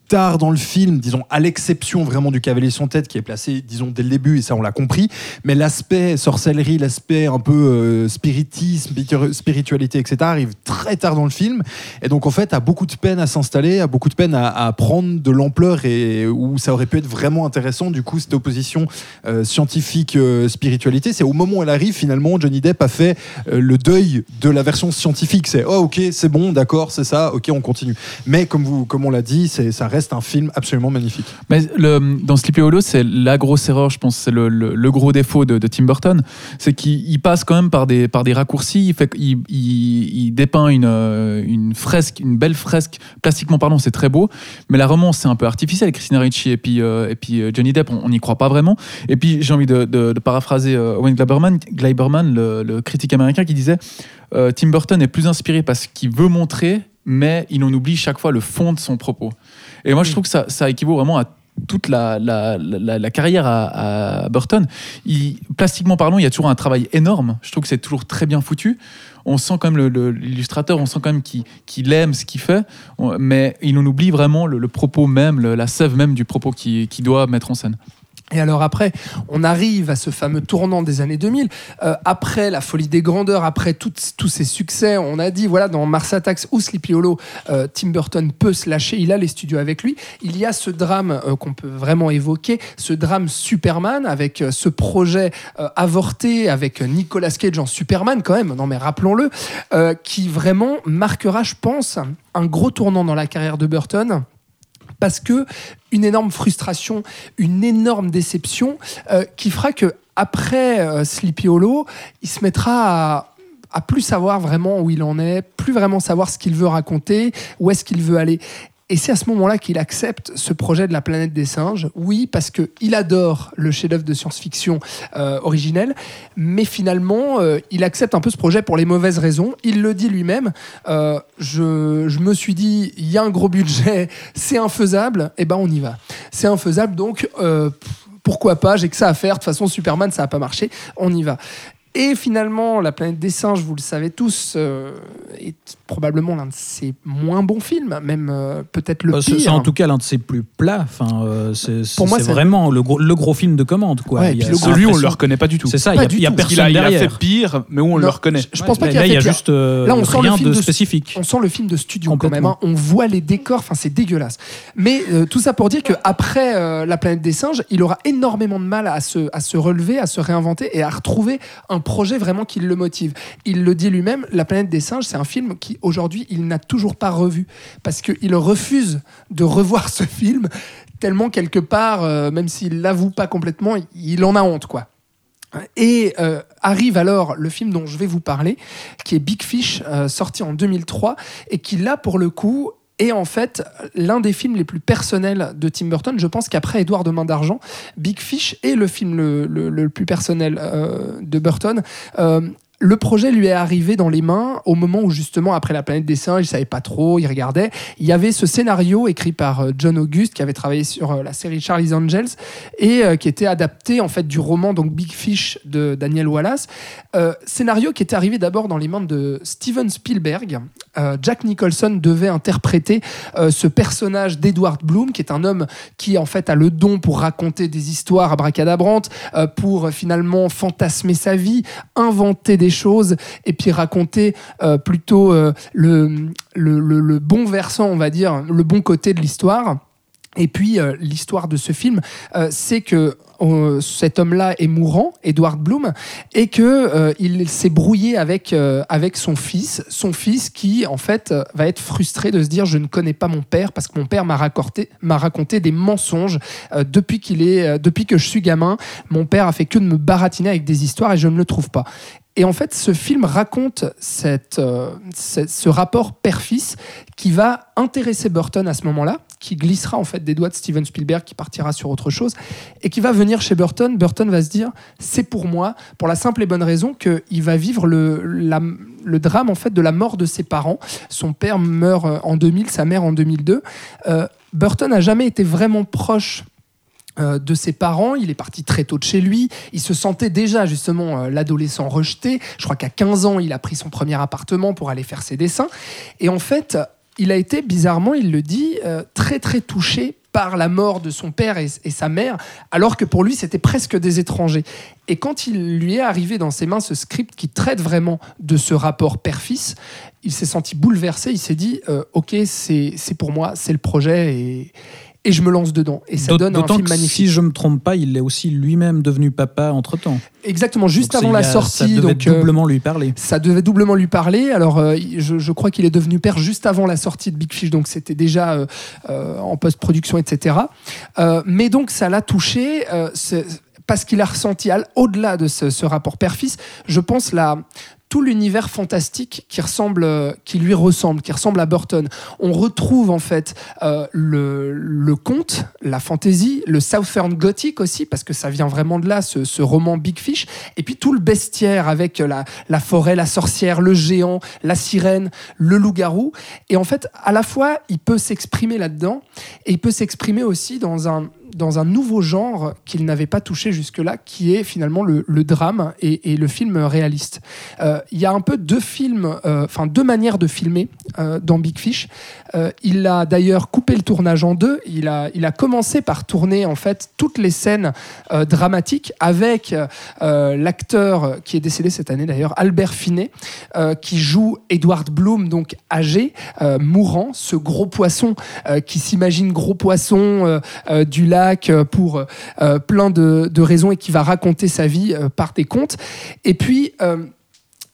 tard dans le film, disons, à l'exception vraiment du cavalier sans tête qui est placé, disons, dès le début, et ça on l'a compris, mais l'aspect sorcellerie, l'aspect un peu euh, spiritisme, spiritu- spiritualité, etc., arrive très tard dans le film, et donc en fait a beaucoup de peine à s'installer, a beaucoup de peine à, prendre de l'ampleur, et où ça aurait pu être vraiment intéressant, du coup, cette opposition euh, scientifique-spiritualité, c'est au moment où elle arrive, finalement, Johnny Depp a fait euh, le deuil de la version scientifique, c'est, oh ok, c'est bon, d'accord, c'est ça, ok, on continue. Mais comme, vous, comme on l'a dit, ça reste un film absolument magnifique. Mais le, dans Sleepy Hollow, c'est la grosse erreur, je pense, c'est le, gros défaut de, Tim Burton, c'est qu'il il passe quand même par des, raccourcis, il, fait, il, dépeint une, euh, une fresque, une belle fresque, plastiquement parlant, c'est très beau, mais la romance, c'est un peu artificiel, Christina Ricci et puis, euh, euh, Johnny Depp, on n'y croit pas vraiment. Et puis j'ai envie de, paraphraser Owen Gleiberman, le, critique américain, qui disait Tim Burton est plus inspiré parce qu'il veut montrer, mais il en oublie chaque fois le fond de son propos. Et moi, je trouve que ça, ça équivaut vraiment à toute la, la, la, la carrière à, à Burton. Il, plastiquement parlant, il y a toujours un travail énorme. Je trouve que c'est toujours très bien foutu. On sent quand même l'illustrateur, on sent quand même qu'il aime ce qu'il fait, mais il en oublie vraiment le, le propos même, le- la sève même du propos qu'il qu'il doit mettre en scène. Et alors après, on arrive à ce fameux tournant des années 2000. Euh, après la folie des grandeurs, après tous ces succès, on a dit, voilà, dans Mars Attacks ou Sleepy Hollow, euh, Tim Burton peut se lâcher, il a les studios avec lui. Il y a ce drame euh, qu'on peut vraiment évoquer, ce drame Superman, avec euh, ce projet euh, avorté, avec Nicolas Cage en Superman quand même, non mais rappelons-le, euh, qui vraiment marquera, je pense, un gros tournant dans la carrière de Burton parce que une énorme frustration, une énorme déception euh, qui fera que après euh, Sleepy Hollow, il se mettra à à plus savoir vraiment où il en est, plus vraiment savoir ce qu'il veut raconter, où est-ce qu'il veut aller. Et c'est à ce moment-là qu'il accepte ce projet de la planète des singes. Oui, parce qu'il adore le chef-d'œuvre de science-fiction euh, originel, mais finalement, euh, il accepte un peu ce projet pour les mauvaises raisons. Il le dit lui-même. Euh, je, me suis dit, il y a un gros budget, [LAUGHS] c'est infaisable, et ben on y va. C'est infaisable, donc pourquoi pas J'ai que ça à faire. De toute façon, Superman, ça n'a pas marché. On y va. Et finalement, La planète des singes, vous le savez tous, euh, est probablement l'un de ses moins bons films, même euh, peut-être le Euh, c'est- pire. C'est en tout cas l'un de ses plus plats. Enfin, euh, c'est Pour moi, c'est vraiment le gros, le gros film de commande. Quoi. Ouais, et Il y a- le Celui, on l'impression- le reconnaît pas du tout. C'est ça, il Pas y a, personne Il a, il a derrière. fait pire, mais où on Non, le reconnaît. Je, je pense pas qu'il a là, fait il y a pire. juste euh, Là, on sent le rien film de de- spécifique. On sent le film de studio quand même. Hein. On voit les décors, enfin c'est dégueulasse. Mais euh, tout ça pour dire qu'après La planète des singes, il aura énormément de mal à se, à se relever, à se réinventer et à retrouver un projet vraiment qui le motive. Il le dit lui-même, La planète des singes, c'est un film qui aujourd'hui il n'a toujours pas revu parce qu'il refuse de revoir ce film tellement quelque part, euh, même s'il l'avoue pas complètement, il en a honte quoi. Et euh, arrive alors le film dont je vais vous parler, qui est Big Fish, euh, sorti en 2003, et qui là, pour le coup, est en fait l'un des films les plus personnels de Tim Burton. Je pense qu'après Édouard de Main d'Argent, Big Fish est le film le plus personnel euh, de Burton. Euh, le projet lui est arrivé dans les mains au moment où justement après la planète des singes, il savait pas trop, il regardait. Il y avait ce scénario écrit par euh, John August qui avait travaillé sur euh, la série Charlie's Angels et euh, qui était adapté en fait du roman donc Big Fish de Daniel Wallace. Scénario qui était arrivé d'abord dans les mains de Steven Spielberg. Jack Nicholson devait interpréter ce personnage d'Edward Bloom qui est un homme qui en fait a le don pour raconter des histoires abracadabrantes, pour finalement fantasmer sa vie, inventer des choses et puis raconter euh, plutôt euh, le, le, bon versant, on va dire, le bon côté de l'histoire. Et puis euh, l'histoire de ce film, c'est que cet homme-là est mourant, Edward Bloom, et que il s'est brouillé avec avec son fils, son fils qui en fait va être frustré de se dire je ne connais pas mon père parce que mon père m'a raconté m'a raconté des mensonges depuis qu'il est depuis que je suis gamin. Mon père a fait que de me baratiner avec des histoires et je ne le trouve pas. Et en fait, ce film raconte euh, ce rapport père-fils qui va intéresser Burton à ce moment-là, qui glissera en fait des doigts de Steven Spielberg, qui partira sur autre chose, et qui va venir chez Burton. Burton va se dire, c'est pour moi, pour la simple et bonne raison qu'il va vivre le drame en fait de la mort de ses parents. Son père meurt euh, en 2000, sa mère en 2002. Euh, Burton n'a jamais été vraiment proche euh, de ses parents. Il est parti très tôt de chez lui. Il se sentait déjà justement euh, l'adolescent rejeté. Je crois qu'à 15 ans, il a pris son premier appartement pour aller faire ses dessins. Et en fait, il a été bizarrement, il le dit, euh, très très touché par la mort de son père et, sa mère, alors que pour lui, c'était presque des étrangers. Et quand il lui est arrivé dans ses mains ce script qui traite vraiment de ce rapport père-fils, il s'est senti bouleversé. Il s'est dit, ok, c'est pour moi, c'est le projet et, et je me lance dedans. Et ça donne un film que magnifique. si je me trompe pas, il est aussi lui-même devenu papa entre temps. Exactement, juste avant la sortie. Ça devait donc, euh, doublement lui parler. ça devait doublement lui parler. Alors, euh, je, je crois qu'il est devenu père juste avant la sortie de Big Fish, donc c'était déjà euh, euh, en post-production, etc. Mais donc, ça l'a touché. c'est- parce qu'il a ressenti, au-delà de ce, rapport père-fils, je pense la, tout l'univers fantastique qui ressemble, qui lui ressemble, qui ressemble à Burton. On retrouve en fait euh, le, le conte, la fantasy, le Southern Gothic aussi, parce que ça vient vraiment de là, ce, ce roman Big Fish, et puis tout le bestiaire avec la, la forêt, la sorcière, le géant, la sirène, le loup-garou. Et en fait, à la fois, il peut s'exprimer là-dedans, et il peut s'exprimer aussi dans un, dans un nouveau genre qu'il n'avait pas touché jusque-là, qui est finalement le, drame et, le film réaliste. Euh, Il y a un peu deux films, euh, enfin deux manières de filmer euh, dans Big Fish. Il a d'ailleurs coupé le tournage en deux. Il a, il a commencé par tourner en fait toutes les scènes dramatiques avec l'acteur qui est décédé cette année d'ailleurs, Albert Finet, qui joue Edward Bloom, donc âgé, mourant, ce gros poisson qui s'imagine gros poisson du lac euh, pour euh, plein de, raisons et qui va raconter sa vie euh, par des contes. Et puis euh,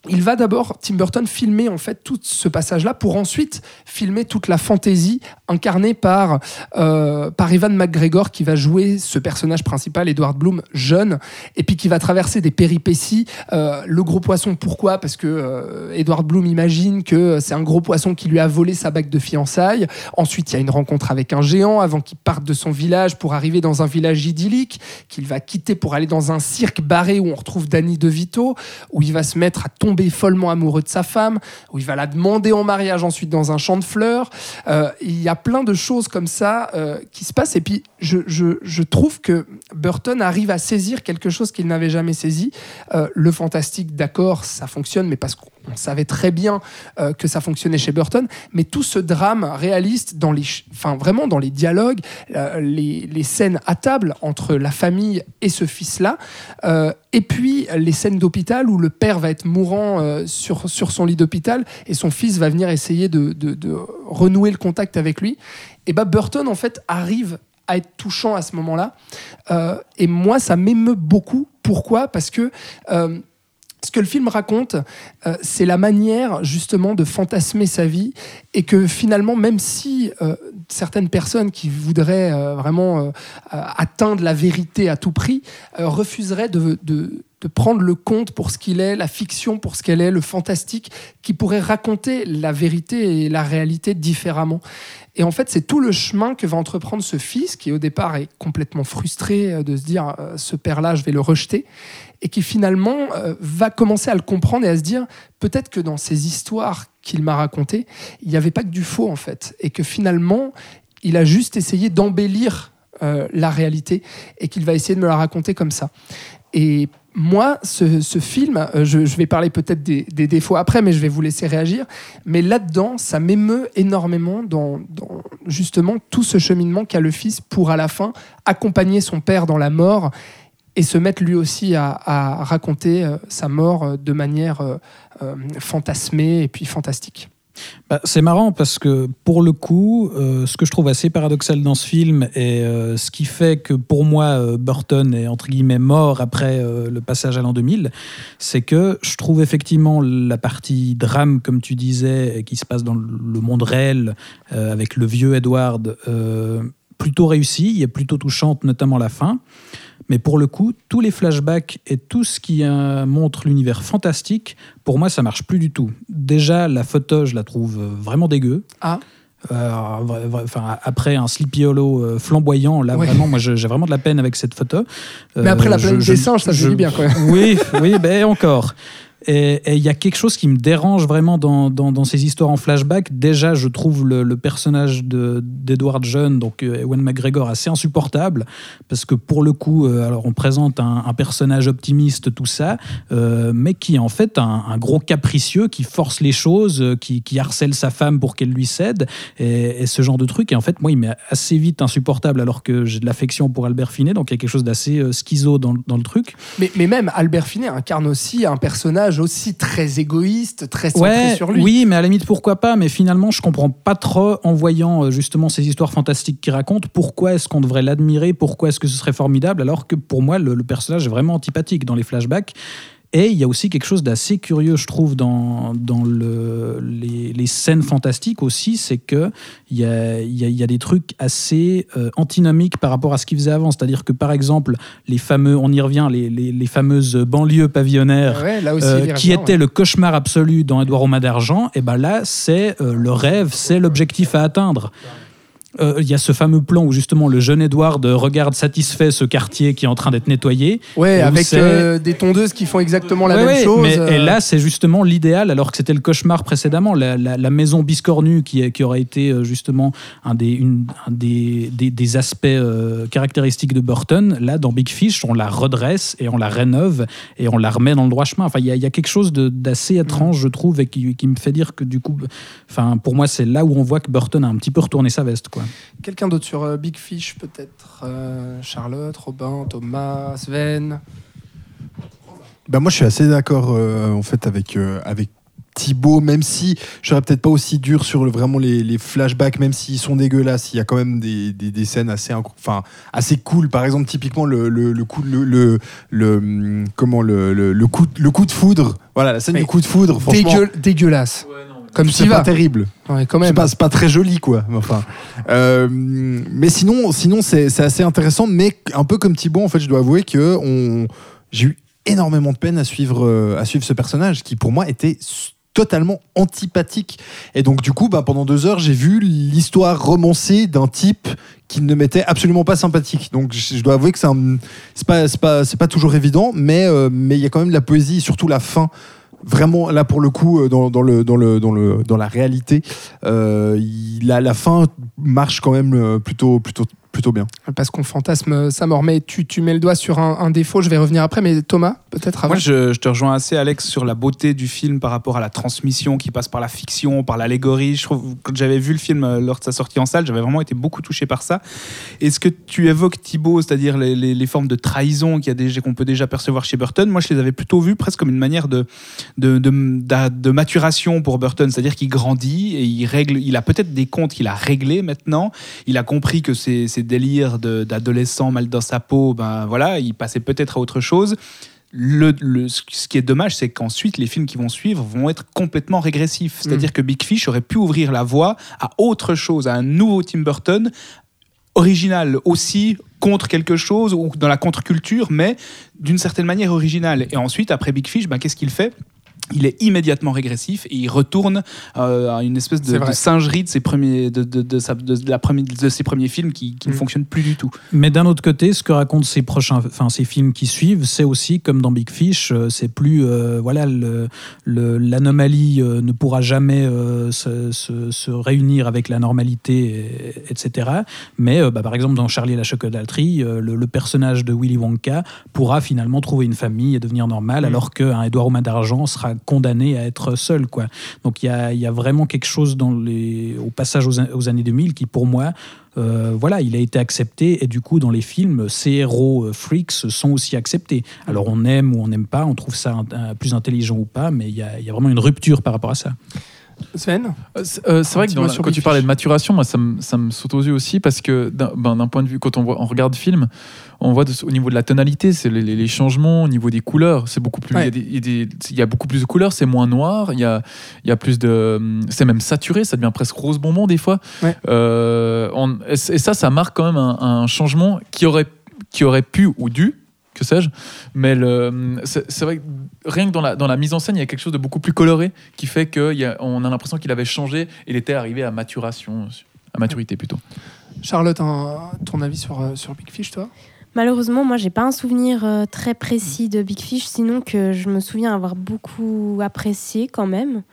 il va d'abord, Tim Burton, filmer en fait tout ce passage-là pour ensuite filmer toute la fantaisie incarnée par, euh, par Evan McGregor qui va jouer ce personnage principal, Edward Bloom, jeune, et puis qui va traverser des péripéties. Euh, le gros poisson, pourquoi? Parce que euh, Edward Bloom imagine que c'est un gros poisson qui lui a volé sa bague de fiançailles. Ensuite, il y a une rencontre avec un géant avant qu'il parte de son village pour arriver dans un village idyllique qu'il va quitter pour aller dans un cirque barré où on retrouve Danny DeVito, où il va se mettre à tomber follement amoureux de sa femme, où il va la demander en mariage ensuite dans un champ de fleurs. Euh, il y a plein de choses comme ça euh, qui se passent. Et puis, je, je- trouve que Burton arrive à saisir quelque chose qu'il n'avait jamais saisi. Euh, le fantastique, d'accord, ça fonctionne, mais parce qu'on savait très bien euh, que ça fonctionnait chez Burton. Mais tout ce drame réaliste, dans les, enfin, vraiment dans les dialogues, euh, les, les scènes à table entre la famille et ce fils-là, euh, et puis les scènes d'hôpital où le père va être mourant sur, sur son lit d'hôpital et son fils va venir essayer de, de- de renouer le contact avec lui. Et bah Burton en fait arrive à être touchant à ce moment-là. Et moi, ça m'émeut beaucoup. Pourquoi? Parce que ce que le film raconte, euh, c'est la manière justement de fantasmer sa vie et que finalement, même si euh, certaines personnes qui voudraient euh, vraiment euh, euh, atteindre la vérité à tout prix euh, refuseraient de, de- de prendre le conte pour ce qu'il est, la fiction pour ce qu'elle est, le fantastique, qui pourrait raconter la vérité et la réalité différemment. Et en fait, c'est tout le chemin que va entreprendre ce fils, qui au départ est complètement frustré euh, de se dire euh, ce père-là, je vais le rejeter, et qui finalement euh, va commencer à le comprendre et à se dire peut-être que dans ces histoires qu'il m'a racontées, il n'y avait pas que du faux en fait, et que finalement, il a juste essayé d'embellir la réalité et qu'il va essayer de me la raconter comme ça. Moi, ce, film, euh, je, vais parler peut-être des, défauts après, mais je vais vous laisser réagir. Mais là-dedans, ça m'émeut énormément dans, justement tout ce cheminement qu'a le fils pour à la fin accompagner son père dans la mort et se mettre lui aussi à, raconter euh, sa mort euh, de manière fantasmée et puis fantastique. Bah, c'est marrant parce que pour le coup, euh, ce que je trouve assez paradoxal dans ce film et euh, ce qui fait que pour moi euh, Burton est entre guillemets mort après le passage à l'an 2000, c'est que je trouve effectivement la partie drame, comme tu disais, qui se passe dans le monde réel avec le vieux Edward, plutôt réussie, il est plutôt touchante, notamment la fin. Mais pour le coup, tous les flashbacks et tout ce qui euh, montre l'univers fantastique, pour moi, ça marche plus du tout. Déjà, la photo, je la trouve euh, vraiment dégueu. Ah. Euh, après un Sleepy Hollow flamboyant, là Ouais. vraiment, moi je- j'ai vraiment de la peine avec cette photo. Mais après la planète je- des je- singes, ça se je- dit bien quand même. Oui, oui, ben encore. Et il y a quelque chose qui me dérange vraiment dans, dans, ces histoires en flashback. Déjà, je trouve le, personnage de- d'Edward Jeune, donc euh, Ewan McGregor, assez insupportable. Parce que pour le coup, euh, alors on présente un, personnage optimiste, tout ça, euh, mais qui est en fait un, gros capricieux qui force les choses, qui, harcèle sa femme pour qu'elle lui cède, et, ce genre de truc. Et en fait, moi, il m'est assez vite insupportable alors que j'ai de l'affection pour Albert Finet, donc il y a quelque chose d'assez schizo dans, le truc. Mais même Albert Finet incarne aussi un personnage aussi très égoïste, très centré Ouais, sur lui. oui, mais à la limite, pourquoi pas Mais finalement, je comprends pas trop, en voyant euh, justement ces histoires fantastiques qu'il raconte, pourquoi est-ce qu'on devrait l'admirer Pourquoi est-ce que ce serait formidable Alors que pour moi, le, le personnage est vraiment antipathique dans les flashbacks. Et il y a aussi quelque chose d'assez curieux, je trouve, dans, dans le, les, les scènes fantastiques aussi, c'est que il y a, y, a, y a des trucs assez euh, antinomiques par rapport à ce qu'il faisait avant. C'est-à-dire que, par exemple, les fameux, on y revient, les, les, les fameuses banlieues pavillonnaires, Ouais, là aussi, euh, qui ouais. le cauchemar absolu dans Édouard Romain d'Argent, et ben là, c'est euh, le rêve, c'est l'objectif à atteindre. Euh, Il y a ce fameux plan où justement le jeune Edward regarde satisfait ce quartier qui est en train d'être nettoyé. Ouais, avec euh, des tondeuses qui font exactement la Ouais, même ouais, chose. mais- euh, Et là, c'est justement l'idéal, alors que c'était le cauchemar précédemment. La, la- la maison biscornue, qui, qui aurait été euh, justement un des, une- un des, des- des aspects euh, caractéristiques de Burton, là, dans Big Fish, on la redresse et on la rénove et on la remet dans le droit chemin. Enfin, il y, a- il y a quelque chose d'assez étrange, je trouve, et qui, qui me fait dire que du coup, enfin, pour moi, c'est là où on voit que Burton a un petit peu retourné sa veste. Quoi. Quelqu'un d'autre sur euh, Big Fish, peut-être euh, Charlotte, Robin, Thomas, Sven? Bah moi, je suis assez d'accord euh, en fait avec euh, avec Thibaut, même si je serais peut-être pas aussi dur sur le, vraiment les, les flashbacks, même s'ils sont dégueulasses, il y a quand même des, des, des scènes assez, enfin, assez cool. Par exemple, typiquement le, le, le coup, le, le, le, hum, comment le, le, le coup, le coup de foudre. Voilà, la scène Mais du coup de foudre. Franchement, dégueulasse. Comme c'est pas terrible. Ouais, quand C'est même. pas, c'est pas très joli, quoi. mais Enfin, euh, mais sinon, sinon c'est c'est assez intéressant. Mais un peu comme Thibaut, en fait, je dois avouer que on, j'ai eu énormément de peine à suivre, euh, à suivre ce personnage qui, pour moi, était totalement antipathique. Et donc, du coup, bah, pendant deux heures, j'ai vu l'histoire romancée d'un type qui ne m'était absolument pas sympathique. Donc, je, dois avouer que c'est un- c'est pas, c'est pas, c'est pas toujours évident, mais euh, mais il y a quand même de la poésie, surtout la fin. Vraiment, là pour le coup, euh, dans, la réalité, euh, la fin marche quand même euh, plutôt, plutôt, plutôt bien. Parce qu'on fantasme sa mort. Mais tu, tu mets le doigt sur un, un défaut, je vais revenir après. Mais Thomas, peut-être avant. Moi, je, je te rejoins assez, Alex, sur la beauté du film par rapport à la transmission qui passe par la fiction, par l'allégorie. Je trouve quand j'avais vu le film euh, lors de sa sortie en salle, j'avais vraiment été beaucoup touché par ça. Et ce que tu évoques, Thibaut, c'est-à-dire les, les- les formes de trahison qu'il y a déjà- qu'on peut déjà percevoir chez Burton, moi, je les avais plutôt vues presque comme une manière de, de, de, d'a- de maturation pour Burton, c'est-à-dire qu'il grandit et il règle. Il a peut-être des comptes qu'il a réglés maintenant. Il a compris que ces, ces délires d'adolescent mal dans sa peau, ben voilà, il passait peut-être à autre chose. Le, le- ce qui est dommage, c'est qu'ensuite, les films qui vont suivre vont être complètement régressifs. C'est-à-dire que Big Fish aurait pu ouvrir la voie à autre chose, à un nouveau Tim Burton, original aussi, contre quelque chose ou dans la contre-culture, mais d'une certaine manière originale. Et ensuite, après Big Fish, ben, qu'est-ce qu'il fait? Il est immédiatement régressif et il retourne euh, à une espèce de, singerie de ses premiers, de, de, de sa- de la première- de ses premiers films qui, qui ne Mm. fonctionnent plus du tout. Mais d'un autre côté, ce que racontent ces prochains, enfin ces films qui suivent, c'est aussi comme dans Big Fish, euh, c'est plus euh, voilà le- le- l'anomalie euh, ne pourra jamais euh, se, se- se réunir avec la normalité, et- etc. Mais euh, bah, par exemple dans Charlie et la chocolaterie, euh, le, le personnage de Willy Wonka pourra finalement trouver une famille et devenir normal, Mm. alors qu'un Édouard aux mains d'argent sera condamné à être seul, quoi. Donc il y a, il y a vraiment quelque chose dans les, au passage aux, an- aux années 2000 qui, pour moi, euh, voilà, il a été accepté et du coup, dans les films, ces héros euh, freaks sont aussi acceptés. Alors on aime ou on n'aime pas, on trouve ça un- un- plus intelligent ou pas, mais il y a, il y a vraiment une rupture par rapport à ça. Sven? Euh, C'est euh, vrai que dans la- quand tu parlais de maturation, moi, ça me, ça me saute aux yeux aussi parce que d'un ben, point de vue, quand on, voit, on regarde film, on voit de- au niveau de la tonalité, c'est les, changements, au niveau des couleurs, c'est beaucoup plus. Il y a Ouais. y, a y a beaucoup plus de couleurs, c'est moins noir, il y a, il y a plus de. C'est même saturé, ça devient presque rose bonbon des fois. Ouais. Euh, on- et ça, ça marque quand même un, un changement qui aurait, qui aurait pu ou dû. Que sais-je Mais le- c'est vrai que rien que dans la, dans la mise en scène, il y a quelque chose de beaucoup plus coloré qui fait qu'on a l'impression qu'il avait changé et il était arrivé à maturation, à maturité plutôt. Charlotte, un- ton avis sur, euh, sur Big Fish, toi? Malheureusement, moi, j'ai pas un souvenir euh, très précis de Big Fish, sinon que je me souviens avoir beaucoup apprécié quand même.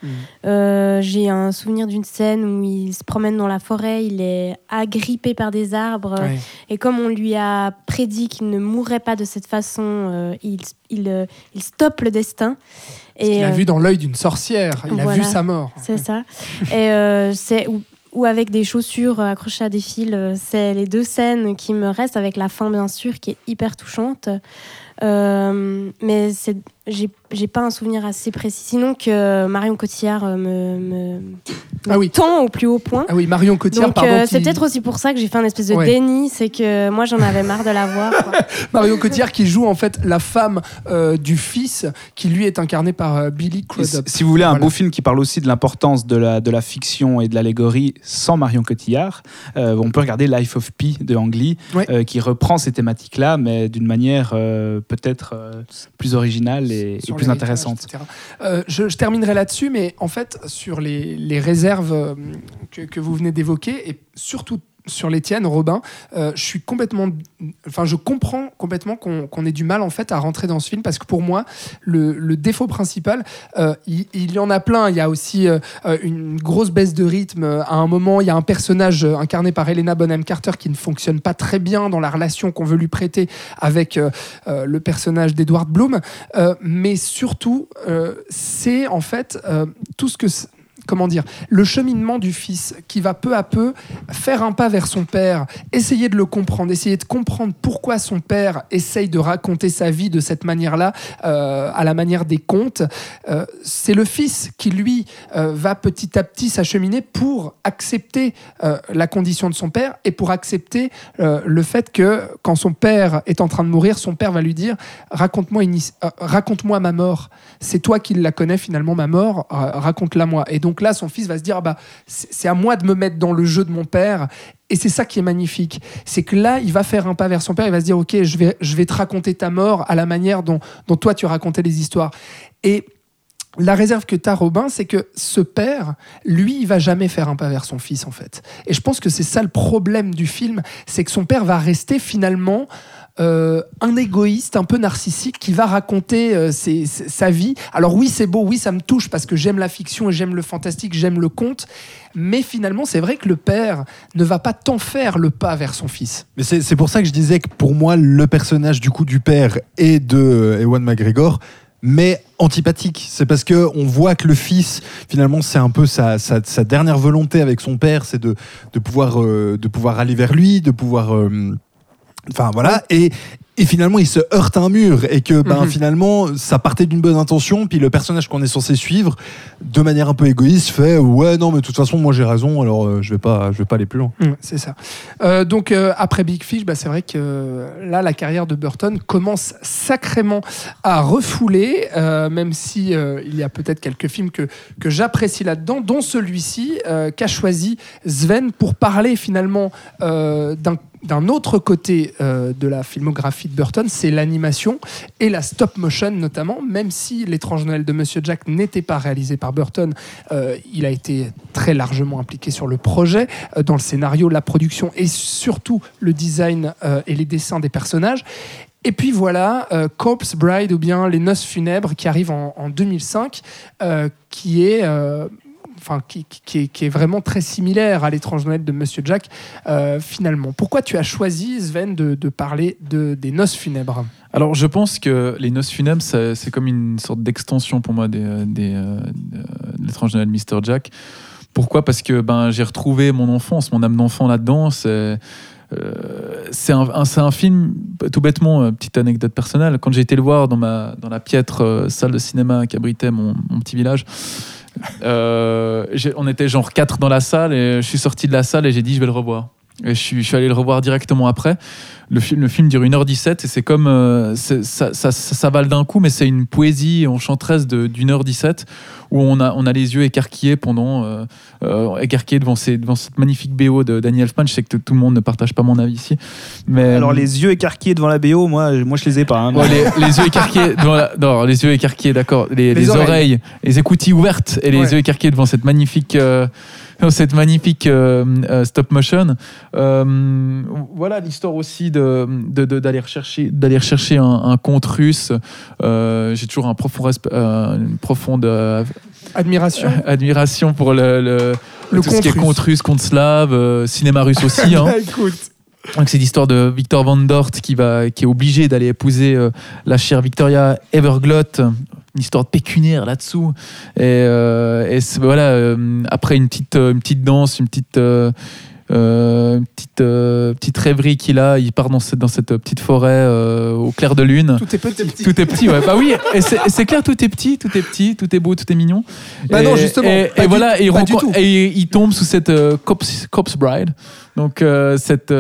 Euh, j'ai un souvenir d'une scène où il se promène dans la forêt, il est agrippé par des arbres, Ouais. et comme on lui a prédit qu'il ne mourrait pas de cette façon, euh, il, il, il stoppe le destin. Il Et, a euh, vu dans l'œil d'une sorcière, il a vu sa mort. C'est ça. Et euh, c'est ou, avec des chaussures euh, accrochées à des fils. euh, C'est les deux scènes qui me restent avec la fin bien sûr qui est hyper touchante. Euh, mais c'est j'ai j'ai pas un souvenir assez précis. Sinon que Marion Cotillard euh, me, me, Ah oui. tend au plus haut point. Ah oui, Marion Cotillard, Donc pardon. euh, qui- c'est peut-être aussi pour ça que j'ai fait un espèce de Ouais. déni, c'est que moi j'en avais marre de la voir. quoi. [LAUGHS] Marion Cotillard qui joue en fait la femme euh, du fils, qui lui est incarné par euh, Billy Crudup. si si vous voulez un Voilà. beau film qui parle aussi de l'importance de la, de la fiction et de l'allégorie sans Marion Cotillard, euh, on peut regarder Life of Pi de Ang Lee, Ouais. euh, qui reprend ces thématiques-là, mais d'une manière euh, peut-être euh, plus originale et, et plus intéressante. Euh, je, je terminerai là-dessus, mais en fait, sur les, les réserves euh, que, que vous venez d'évoquer, et surtout sur les tiennes, Robin, euh, je suis complètement. Enfin, je comprends complètement qu'on ait du mal, en fait, à rentrer dans ce film, parce que pour moi, le, défaut principal, euh, il, y en a plein. Il y a aussi euh, une grosse baisse de rythme. À un moment, il y a un personnage incarné par Helena Bonham Carter qui ne fonctionne pas très bien dans la relation qu'on veut lui prêter avec le personnage d'Edward Bloom. Mais surtout, c'est en fait tout ce que. Comment dire Le cheminement du fils qui va peu à peu faire un pas vers son père, essayer de le comprendre, essayer de comprendre pourquoi son père essaye de raconter sa vie de cette manière-là, euh, à la manière des contes. Euh, c'est le fils qui, lui, euh, va petit à petit s'acheminer pour accepter la condition de son père et pour accepter le fait que quand son père est en train de mourir, son père va lui dire raconte-moi raconte-moi ma mort. C'est toi qui la connais finalement ma mort, raconte-la moi. Et donc là, son fils va se dire ah bah c'est à moi de me mettre dans le jeu de mon père. Et c'est ça qui est magnifique, c'est que là, il va faire un pas vers son père, il va se dire ok, je vais, je vais te raconter ta mort à la manière dont, dont toi tu racontais les histoires. Et la réserve que tu as, Robin, c'est que ce père, lui, il va jamais faire un pas vers son fils, en fait. Et je pense que c'est ça le problème du film, c'est que son père va rester finalement euh, un égoïste, un peu narcissique, qui va raconter euh, sa vie. Alors oui, c'est beau, oui, ça me touche parce que j'aime la fiction et j'aime le fantastique, j'aime le conte. Mais finalement, c'est vrai que le père ne va pas tant faire le pas vers son fils. Mais c'est pour ça que je disais que pour moi, le personnage du coup du père et de euh, Ewan McGregor, mais antipathique. C'est parce que on voit que le fils, finalement, c'est un peu sa, dernière volonté avec son père, c'est de, pouvoir, de pouvoir aller vers lui, de pouvoir. Enfin voilà. Et, et finalement il se heurte à un mur et que ben, Mhm. finalement ça partait d'une bonne intention puis le personnage qu'on est censé suivre de manière un peu égoïste fait ouais non mais de toute façon moi j'ai raison alors euh, je vais pas je vais pas aller plus loin Mm, c'est ça. Euh, donc euh, après Big Fish, bah, c'est vrai que là la carrière de Burton commence sacrément à refouler, même si il y a peut-être quelques films que, que j'apprécie là-dedans, dont celui-ci qu'a choisi Sven pour parler finalement d'un d'un autre côté euh, de la filmographie de Burton, c'est l'animation et la stop motion notamment, même si L'étrange Noël de Monsieur Jack n'était pas réalisé par Burton, euh, il a été très largement impliqué sur le projet, euh, dans le scénario, la production et surtout le design et les dessins des personnages. Et puis voilà, euh, Corpse Bride ou bien Les Noces Funèbres qui arrive en, en 2005, euh, qui est... Enfin, qui, est, vraiment très similaire à l'étrange Noël de Monsieur Jack, euh, finalement. Pourquoi tu as choisi, Sven, de, parler de, des noces funèbres? Alors, je pense que les noces funèbres, c'est comme une sorte d'extension pour moi des, euh, euh, de l'étrange Noël de Mr. Jack. Pourquoi? Parce que ben, j'ai retrouvé mon enfance, mon âme d'enfant là-dedans. C'est euh, un, film, tout bêtement, petite anecdote personnelle. Quand j'ai été le voir dans, ma, dans la piètre salle de cinéma qui abritait mon, mon petit village, euh, on était genre quatre dans la salle et je suis sorti de la salle et j'ai dit je vais le revoir. Et je suis, je suis allé le revoir directement après. Le film, le film dure 1h17 et c'est comme. euh, c'est- ça, ça, ça s'avale d'un coup, mais c'est une poésie enchanteresse d'une heure 17 où on a, on a les yeux écarquillés pendant. euh, euh, écarquillés devant, ces, devant cette magnifique BO de Danny Elfman. Je sais que tout le monde ne partage pas mon avis ici. Mais, Alors les yeux écarquillés devant la BO, moi, moi je les ai pas. hein. Ouais, les, les yeux écarquillés devant la- non, les yeux écarquillés, d'accord. Les, Les les oreilles. oreilles. les écoutilles ouvertes et les Ouais. yeux écarquillés devant cette magnifique, euh, [LAUGHS] cette magnifique euh, euh, stop motion. Euh, voilà l'histoire aussi de de- de- d'aller rechercher d'aller rechercher un, un conte russe. Euh, J'ai toujours un profond respe- euh, une profonde Admiration [LAUGHS] admiration pour le, le, Le tout ce qui est conte russe, conte slave, cinéma russe aussi. hein. [LAUGHS] Bah, écoute. Donc c'est l'histoire de Victor Van Dort qui, va, qui est obligé d'aller épouser euh, la chère Victoria Everglot. Une histoire pécuniaire là-dessous. Et, euh, et voilà, euh, après une petite, euh, une petite danse, une petite, euh, petite, euh, petite rêverie qu'il a, il part dans cette, dans cette petite forêt euh, au clair de lune. Tout est petit. Tout est petit, ouais. Bah oui, et c'est clair, tout est petit, tout est petit, tout est beau, tout est mignon. Bah et, non, justement, Et, pas et du- voilà, et il, et tombe sous cette corpse, corpse bride, donc cette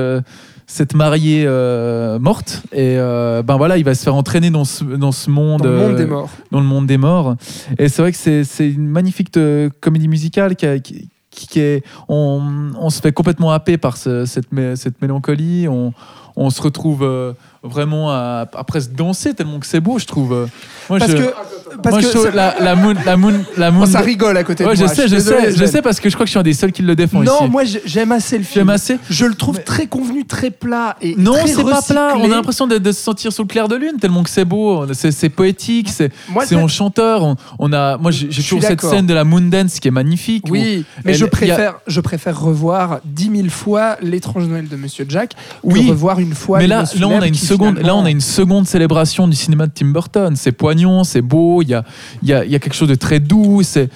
cette mariée euh, morte. Et euh, ben voilà, il va se faire entraîner dans ce, dans ce monde, Dans le monde euh, des morts. dans le monde des morts. Et c'est vrai que c'est c'est une magnifique euh, comédie musicale qui, a- qui, qui est. On, on se fait complètement happer par ce- cette, cette mélancolie. On, on se retrouve euh, vraiment à, à presque danser tellement que c'est beau, je trouve. Moi, Parce je, que, parce moi, que je trouve ça- la, la moon, la moon, la moon. Oh, ça rigole à côté Ouais, de je moi. sais, suis je désolé, sais, je sais parce que je crois que je suis un des seuls qui le défend Non, ici. moi j'ai- j'aime assez le film. J'aime assez. Je le trouve Mais- très convenu, très plat et Non, c'est pas plat. On a l'impression de, de se sentir sous le clair de lune tellement que c'est beau. C'est poétique, c'est Moi, c'est je- enchanteur. On, on a, moi, j'ai Je toujours cette scène de la moon dance qui est magnifique. Oui, mais Elle- je a- préfère, je préfère revoir dix mille fois l'étrange Noël de Monsieur Jack que Oui, revoir une fois. mais là, là, on a une seconde, là, on a une seconde célébration du cinéma de Tim Burton. C'est poignant, c'est beau. Il y a, il y a, y a quelque chose de très doux. C'est,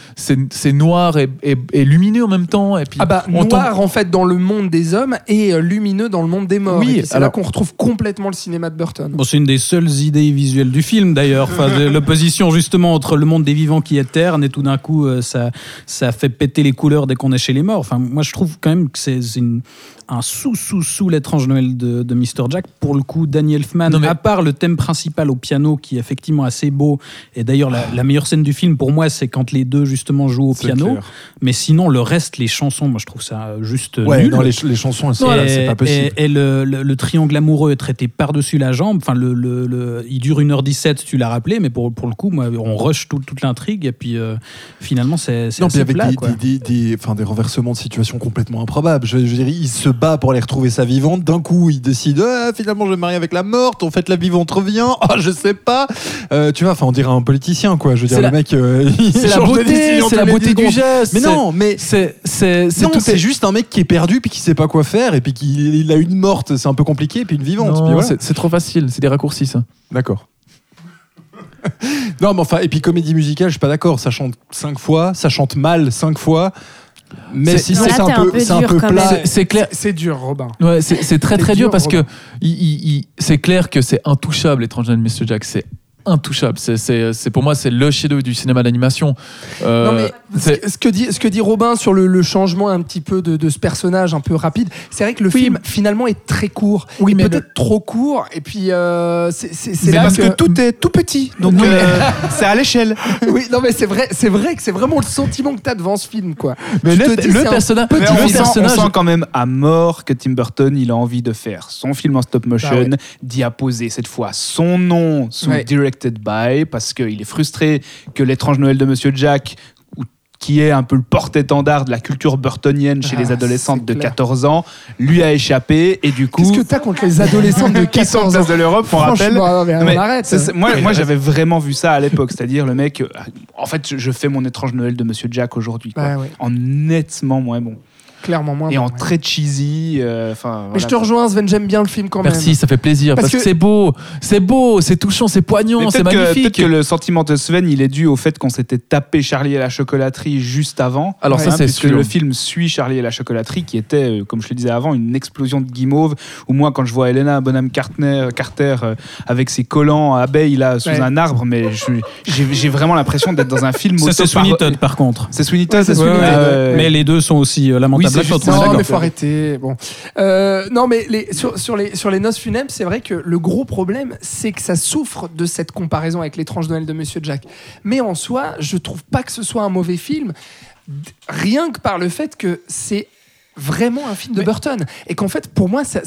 noir et, et- et lumineux en même temps. Et puis, Ah bah on tombe- noir en fait dans le monde des hommes et euh, lumineux dans le monde des morts. Oui, c'est là qu'on retrouve complètement le cinéma de Burton. Bon, c'est une des seules idées visuelles du film d'ailleurs. Enfin, [LAUGHS] l'opposition justement entre le monde des vivants qui est terne et tout d'un coup euh, ça, ça fait péter les couleurs dès qu'on est chez les morts. Enfin, moi je trouve quand même que c'est une- un sous sous sous l'étrange Noël de, de Mr. Jack. Pour le coup, Danny Elfman, mais- à part le thème principal au piano qui est effectivement assez beau et d'ailleurs la, la meilleure scène du film pour moi c'est quand les deux justement jouent au piano. clair. Mais sinon le reste, les chansons, moi je trouve ça juste ouais nul. non les, les chansons c'est pas possible Et, et le, le- le triangle amoureux est traité par-dessus la jambe. Enfin, le, le- le- il dure 1h17, tu l'as rappelé, mais pour, pour le coup, moi, on rush tout- toute l'intrigue et puis euh, finalement, c'est Non, assez avec plat. des, quoi. des, des, des- des renversements de situation complètement improbables. Je, je veux dire, il se bat pour aller retrouver sa vivante. D'un coup, il décide Ah, finalement, je vais me marier avec la morte. En fait, la vivante revient. [LAUGHS] Ah, je sais pas. Euh, tu vois, enfin, on dirait un politicien, quoi. Je veux dire, C'est le la- mec, euh, [LAUGHS] c'est beauté, c'est tous la les beauté 10 du geste. Mais non, mais c'est, c'est, c'est non, tout c'est est- juste un mec qui est perdu puis qui sait pas quoi faire et puis qu'il il a une morte, c'est un peu compliqué, et puis une vivante. Voilà. c'est, trop facile. C'est des raccourcis, ça. D'accord. [LAUGHS] non, mais enfin, et puis comédie musicale, je suis pas d'accord. Ça chante cinq fois, ça chante mal cinq fois. Mais Là, c'est un peu, peu c'est un dur peu plat. C'est- clair. C'est dur, Robin. Ouais, c'est très très dur dur, parce que c'est clair que c'est intouchable, L'étrange de Mr. Jack. C'est intouchable. C'est- C'est c'est- pour moi, c'est le chef du cinéma d'animation. Euh, Non, mais ce c'est- que, ce que dit, ce que dit Robin sur le, le changement un petit peu de, de ce personnage un peu rapide, c'est vrai que le film finalement est très court. Oui, mais peut-être trop court. Et puis euh, c'est c'est- c'est C'est là parce que... tout est tout petit, donc Non, mais- euh, [LAUGHS] c'est à l'échelle. Oui, non mais c'est vrai, c'est vrai que c'est vraiment le sentiment que t'as devant ce film, quoi. mais Tu le, dis, le personnage, petit Mais le on, sent, on personnage- sent quand même à mort que Tim Burton, il a envie de faire son film en stop motion, ouais. d'y apposer cette fois son nom sous Ouais. Directed by, parce qu'il est frustré que l'étrange Noël de Monsieur Jack, qui est un peu le porte-étendard de la culture burtonienne chez Ah, les adolescentes de clair. 14 ans, lui a échappé, et du coup... Qu'est-ce que t'as contre les adolescents de qui sont en 14 ans de l'Europe, on rappelle. Franchement, non, mais on Mais arrête. moi, moi j'avais vraiment vu ça à l'époque, c'est-à-dire le mec, euh, en fait, je- fais mon étrange Noël de Monsieur Jack aujourd'hui, ouais, en nettement moins bon clairement moins. et bon, en ouais. très cheesy. euh, Enfin, Mais je te rejoins, Sven, j'aime bien le film quand même. Merci, ça fait plaisir Parce parce, que, que- c'est beau, c'est beau, c'est touchant, c'est poignant, c'est magnifique. peut-être que le sentiment de Sven, il est dû au fait qu'on s'était tapé Charlie et la chocolaterie juste avant. Alors ça, c'est puisque sûr. le film suit Charlie et la chocolaterie, qui était, euh, comme je le disais avant, une explosion de guimauve. Où moi, quand je vois Helena Bonham Carter, Carter euh, avec ses collants à abeilles là sous Ouais. un arbre, mais j'ai vraiment l'impression d'être dans un film. Ça, c'est Sweeney Todd, par contre. C'est Sweeney Todd, Ouais, c'est c'est ouais. Euh, Mais les deux sont aussi euh, lamentables Non, mais faut arrêter. Bon. Euh, non, mais les, sur, sur les, sur les noces funèbres, c'est vrai que le gros problème, c'est que ça souffre de cette comparaison avec l'étrange Noël de Monsieur Jack. Mais en soi, je trouve pas que ce soit un mauvais film, rien que par le fait que c'est vraiment un film de Burton et qu'en fait pour moi ça,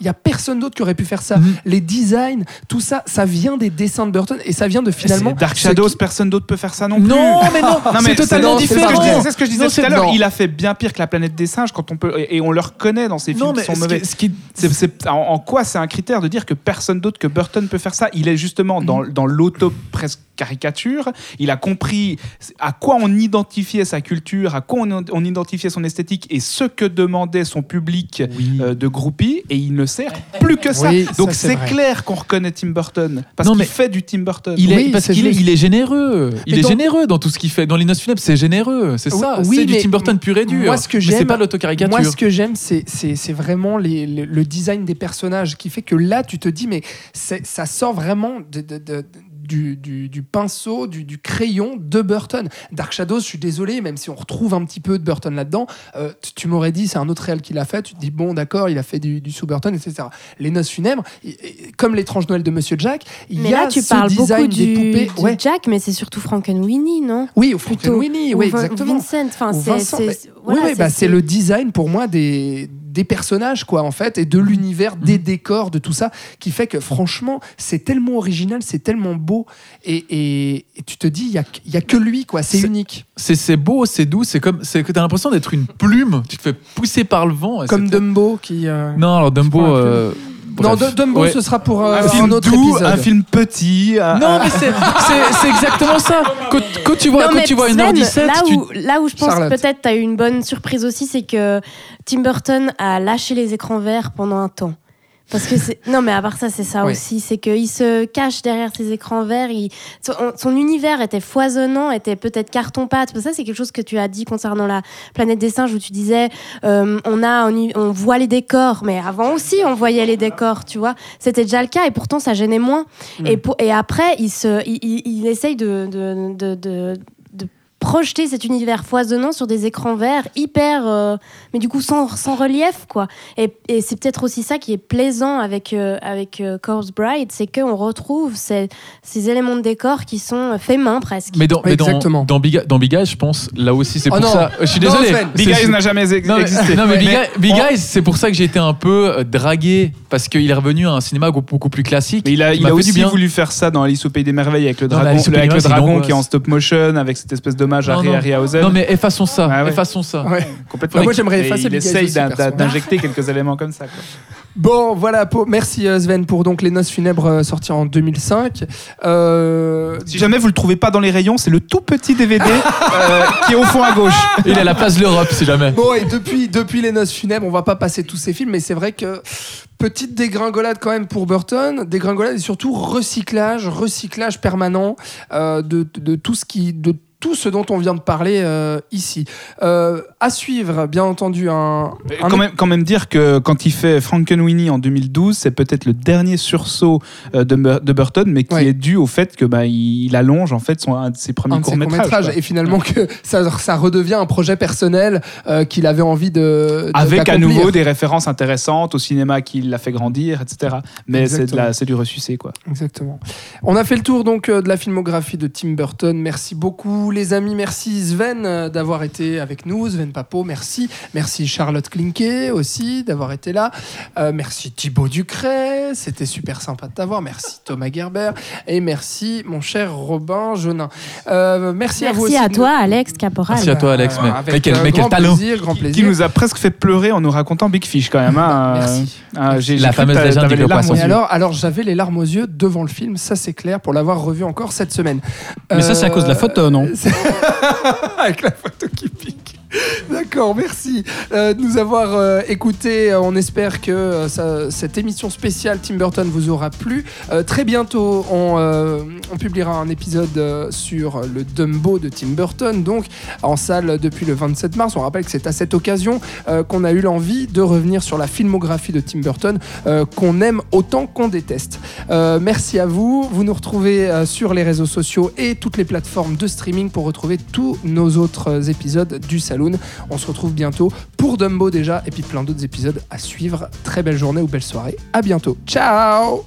il y a personne d'autre qui aurait pu faire ça Mhm. les designs tout ça ça vient des dessins de Burton et ça vient de finalement Dark Shadows, qui- personne d'autre peut faire ça non plus. Non, mais non, [LAUGHS] Non, c'est totalement différent. c'est ce que je disais tout à l'heure. Il a fait bien pire que la planète des singes quand on peut et, on le reconnaît dans ses films Non, qui sont ce mauvais. qui- ce qui- C'est- c'est- en, en quoi c'est un critère de dire que personne d'autre que Burton peut faire ça? Il est justement dans, Mhm. dans l'auto presque caricature. Il a compris à quoi on identifiait sa culture, à quoi on, on identifiait son esthétique et ce que demandait son public euh, de groupies. Et il ne sert plus que ça. Oui, Donc c'est clair qu'on reconnaît Tim Burton parce qu'il fait du Tim Burton. Il est, Oui, parce qu'il est, juste. il est généreux. Il Mais est dans- généreux dans tout ce qu'il fait. Dans les noces funèbres, c'est généreux. C'est ça. oui, c'est du Tim Burton pur et dur. moi, ce que Mais c'est j'aime- pas l'autocaricature. Moi, ce que j'aime, c'est, c'est, c'est vraiment les- le, le design des personnages qui fait que là, tu te dis, mais c'est- ça sort vraiment de- de- de- du, du- du pinceau, du, du crayon de Burton. Dark Shadows, je suis désolé, même si on retrouve un petit peu de Burton là-dedans, euh, tu, m'aurais dit, c'est un autre réel qui l'a fait, tu te dis, bon, d'accord, il a fait du, sous Burton, etc. Les Noces funèbres, comme l'étrange Noël de Monsieur Jack, il Mais y a là, tu ce parles design beaucoup des poupées. du Ouais. Jack, mais c'est surtout Frankenweenie, non? Oui, au Plutôt. Frankenweenie, oui, Ou exactement. Vincent, enfin, Ou c'est- voilà, oui, oui, bah, c'est le design pour moi des, des personnages, quoi, en fait, et de l'univers, des décors, de tout ça, qui fait que franchement, c'est tellement original, c'est tellement beau, et, et- et tu te dis, il n'y a, il y a que lui, quoi, c'est unique. C'est c'est beau, c'est doux. C'est comme, c'est que t'as l'impression d'être une plume. Tu te fais pousser par le vent. et Comme Dumbo qui. euh, Non, alors Dumbo. Non, bref. Dumbo, Ouais. ce sera pour euh, un un, film autre doux, épisode. un film petit. un- Non, mais c'est- c'est c'est exactement ça. Quand, quand tu vois, Non, quand mais tu vois Sven, 1h17, là, tu... où, là où je pense Charlotte. peut-être tu as eu une bonne surprise aussi, c'est que Tim Burton a lâché les écrans verts pendant un temps. Parce que c'est non mais à part ça c'est ça aussi c'est qu'il se cache derrière ses écrans verts il... son, son univers était foisonnant était peut-être carton pâte ça c'est quelque chose que tu as dit concernant la planète des singes où tu disais euh, on a on, voit les décors. Mais avant aussi on voyait les décors tu vois. C'était déjà le cas et pourtant ça gênait moins. Et, pour, et après il se il, il- il essaye de, de, de, de- de projeter cet univers foisonnant sur des écrans verts hyper euh, mais du coup sans, sans relief quoi et, et c'est peut-être aussi ça qui est plaisant avec euh, avec euh, Corpse Bride c'est qu'on retrouve ces, ces éléments de décor qui sont faits main presque Mais dans, mais Exactement. dans, Big, dans Big Eyes, je pense, là aussi, c'est Oh pour non. ça. Je suis Non, désolé. Sven. Big Eyes n'a jamais ex- Non, mais, existé. non, mais Big, Mais Eye- Big on- Eyes, c'est pour ça que j'ai été un peu euh, dragué parce qu'il est revenu à un cinéma beaucoup plus classique. Mais il a, il m'a a aussi bien. voulu faire ça dans Alice au pays des merveilles avec le dragon, avec le dragon qui est en stop motion avec cette espèce d'hommage à Non, non. Harryhausen. Non, mais effaçons ça. Ah ouais. Effaçons ça. Ouais. complètement. Moi, j'aimerais effacer Il essaye d'injecter quelques [LAUGHS] éléments comme ça. quoi. Bon, voilà, pour- merci euh, Sven pour donc Les Noces funèbres euh, sorties en 2005. Euh, Si jamais vous le trouvez pas dans les rayons, c'est le tout petit DVD euh, [LAUGHS] qui est au fond à gauche. Il est à la place de l'Europe, si jamais. Bon, et depuis, depuis Les Noces funèbres, on va pas passer tous ces films, mais c'est vrai que petite dégringolade quand même pour Burton, dégringolade et surtout recyclage, recyclage permanent euh, de, de tout ce qui, de tout ce dont on vient de parler euh, ici. Euh, à suivre, bien entendu, un. Un- Quand même, quand même dire que quand il fait Frankenweenie en 2012, c'est peut-être le dernier sursaut euh, de, Bur- de Burton, mais qui Ouais. est dû au fait que bah, il, allonge en fait son, un de ses premiers courts-métrages. et finalement que ça, ça redevient un projet personnel euh, qu'il avait envie de, de- Avec à nouveau des références intéressantes au cinéma qui l'a fait grandir, etc. Mais c'est du ressucé, quoi. Exactement. On a fait le tour donc de la filmographie de Tim Burton. Merci beaucoup les amis. Merci Sven euh, d'avoir été avec nous. Sven Papo, merci. Merci Charlotte Klinke aussi d'avoir été là. Euh, merci Thibaut Ducret. C'était super sympa de t'avoir. Merci Thomas Gerber. Et merci mon cher Robin Jonin. Euh, merci, à vous Merci aussi. à toi, Alex Caporal. Merci à toi, Alex. Mais, Avec, mais quel, mais quel grand talent plaisir, grand Qui plaisir. nous a presque fait pleurer en nous racontant Big Fish, quand même. hein. [LAUGHS] Merci. Ah, j'ai- La j'ai fameuse légende du poisson. Et alors, alors j'avais les larmes aux yeux devant le film, ça c'est clair, pour l'avoir revu encore cette semaine. Mais ça, c'est à cause de la photo, non? C'est- Avec la photo qui pique. [LAUGHS] D'accord, merci euh, de nous avoir euh, écoutés. Euh, On espère que cette émission spéciale Tim Burton vous aura plu. Très bientôt, on, on publiera un épisode sur le Dumbo de Tim Burton, donc en salle depuis le 27 mars. On rappelle que c'est à cette occasion qu'on a eu l'envie de revenir sur la filmographie de Tim Burton qu'on aime autant qu'on déteste. Merci à vous. Vous nous retrouvez sur les réseaux sociaux et toutes les plateformes de streaming pour retrouver tous nos autres épisodes du On se retrouve bientôt pour Dumbo déjà et puis plein d'autres épisodes à suivre. Très belle journée ou belle soirée. À bientôt. Ciao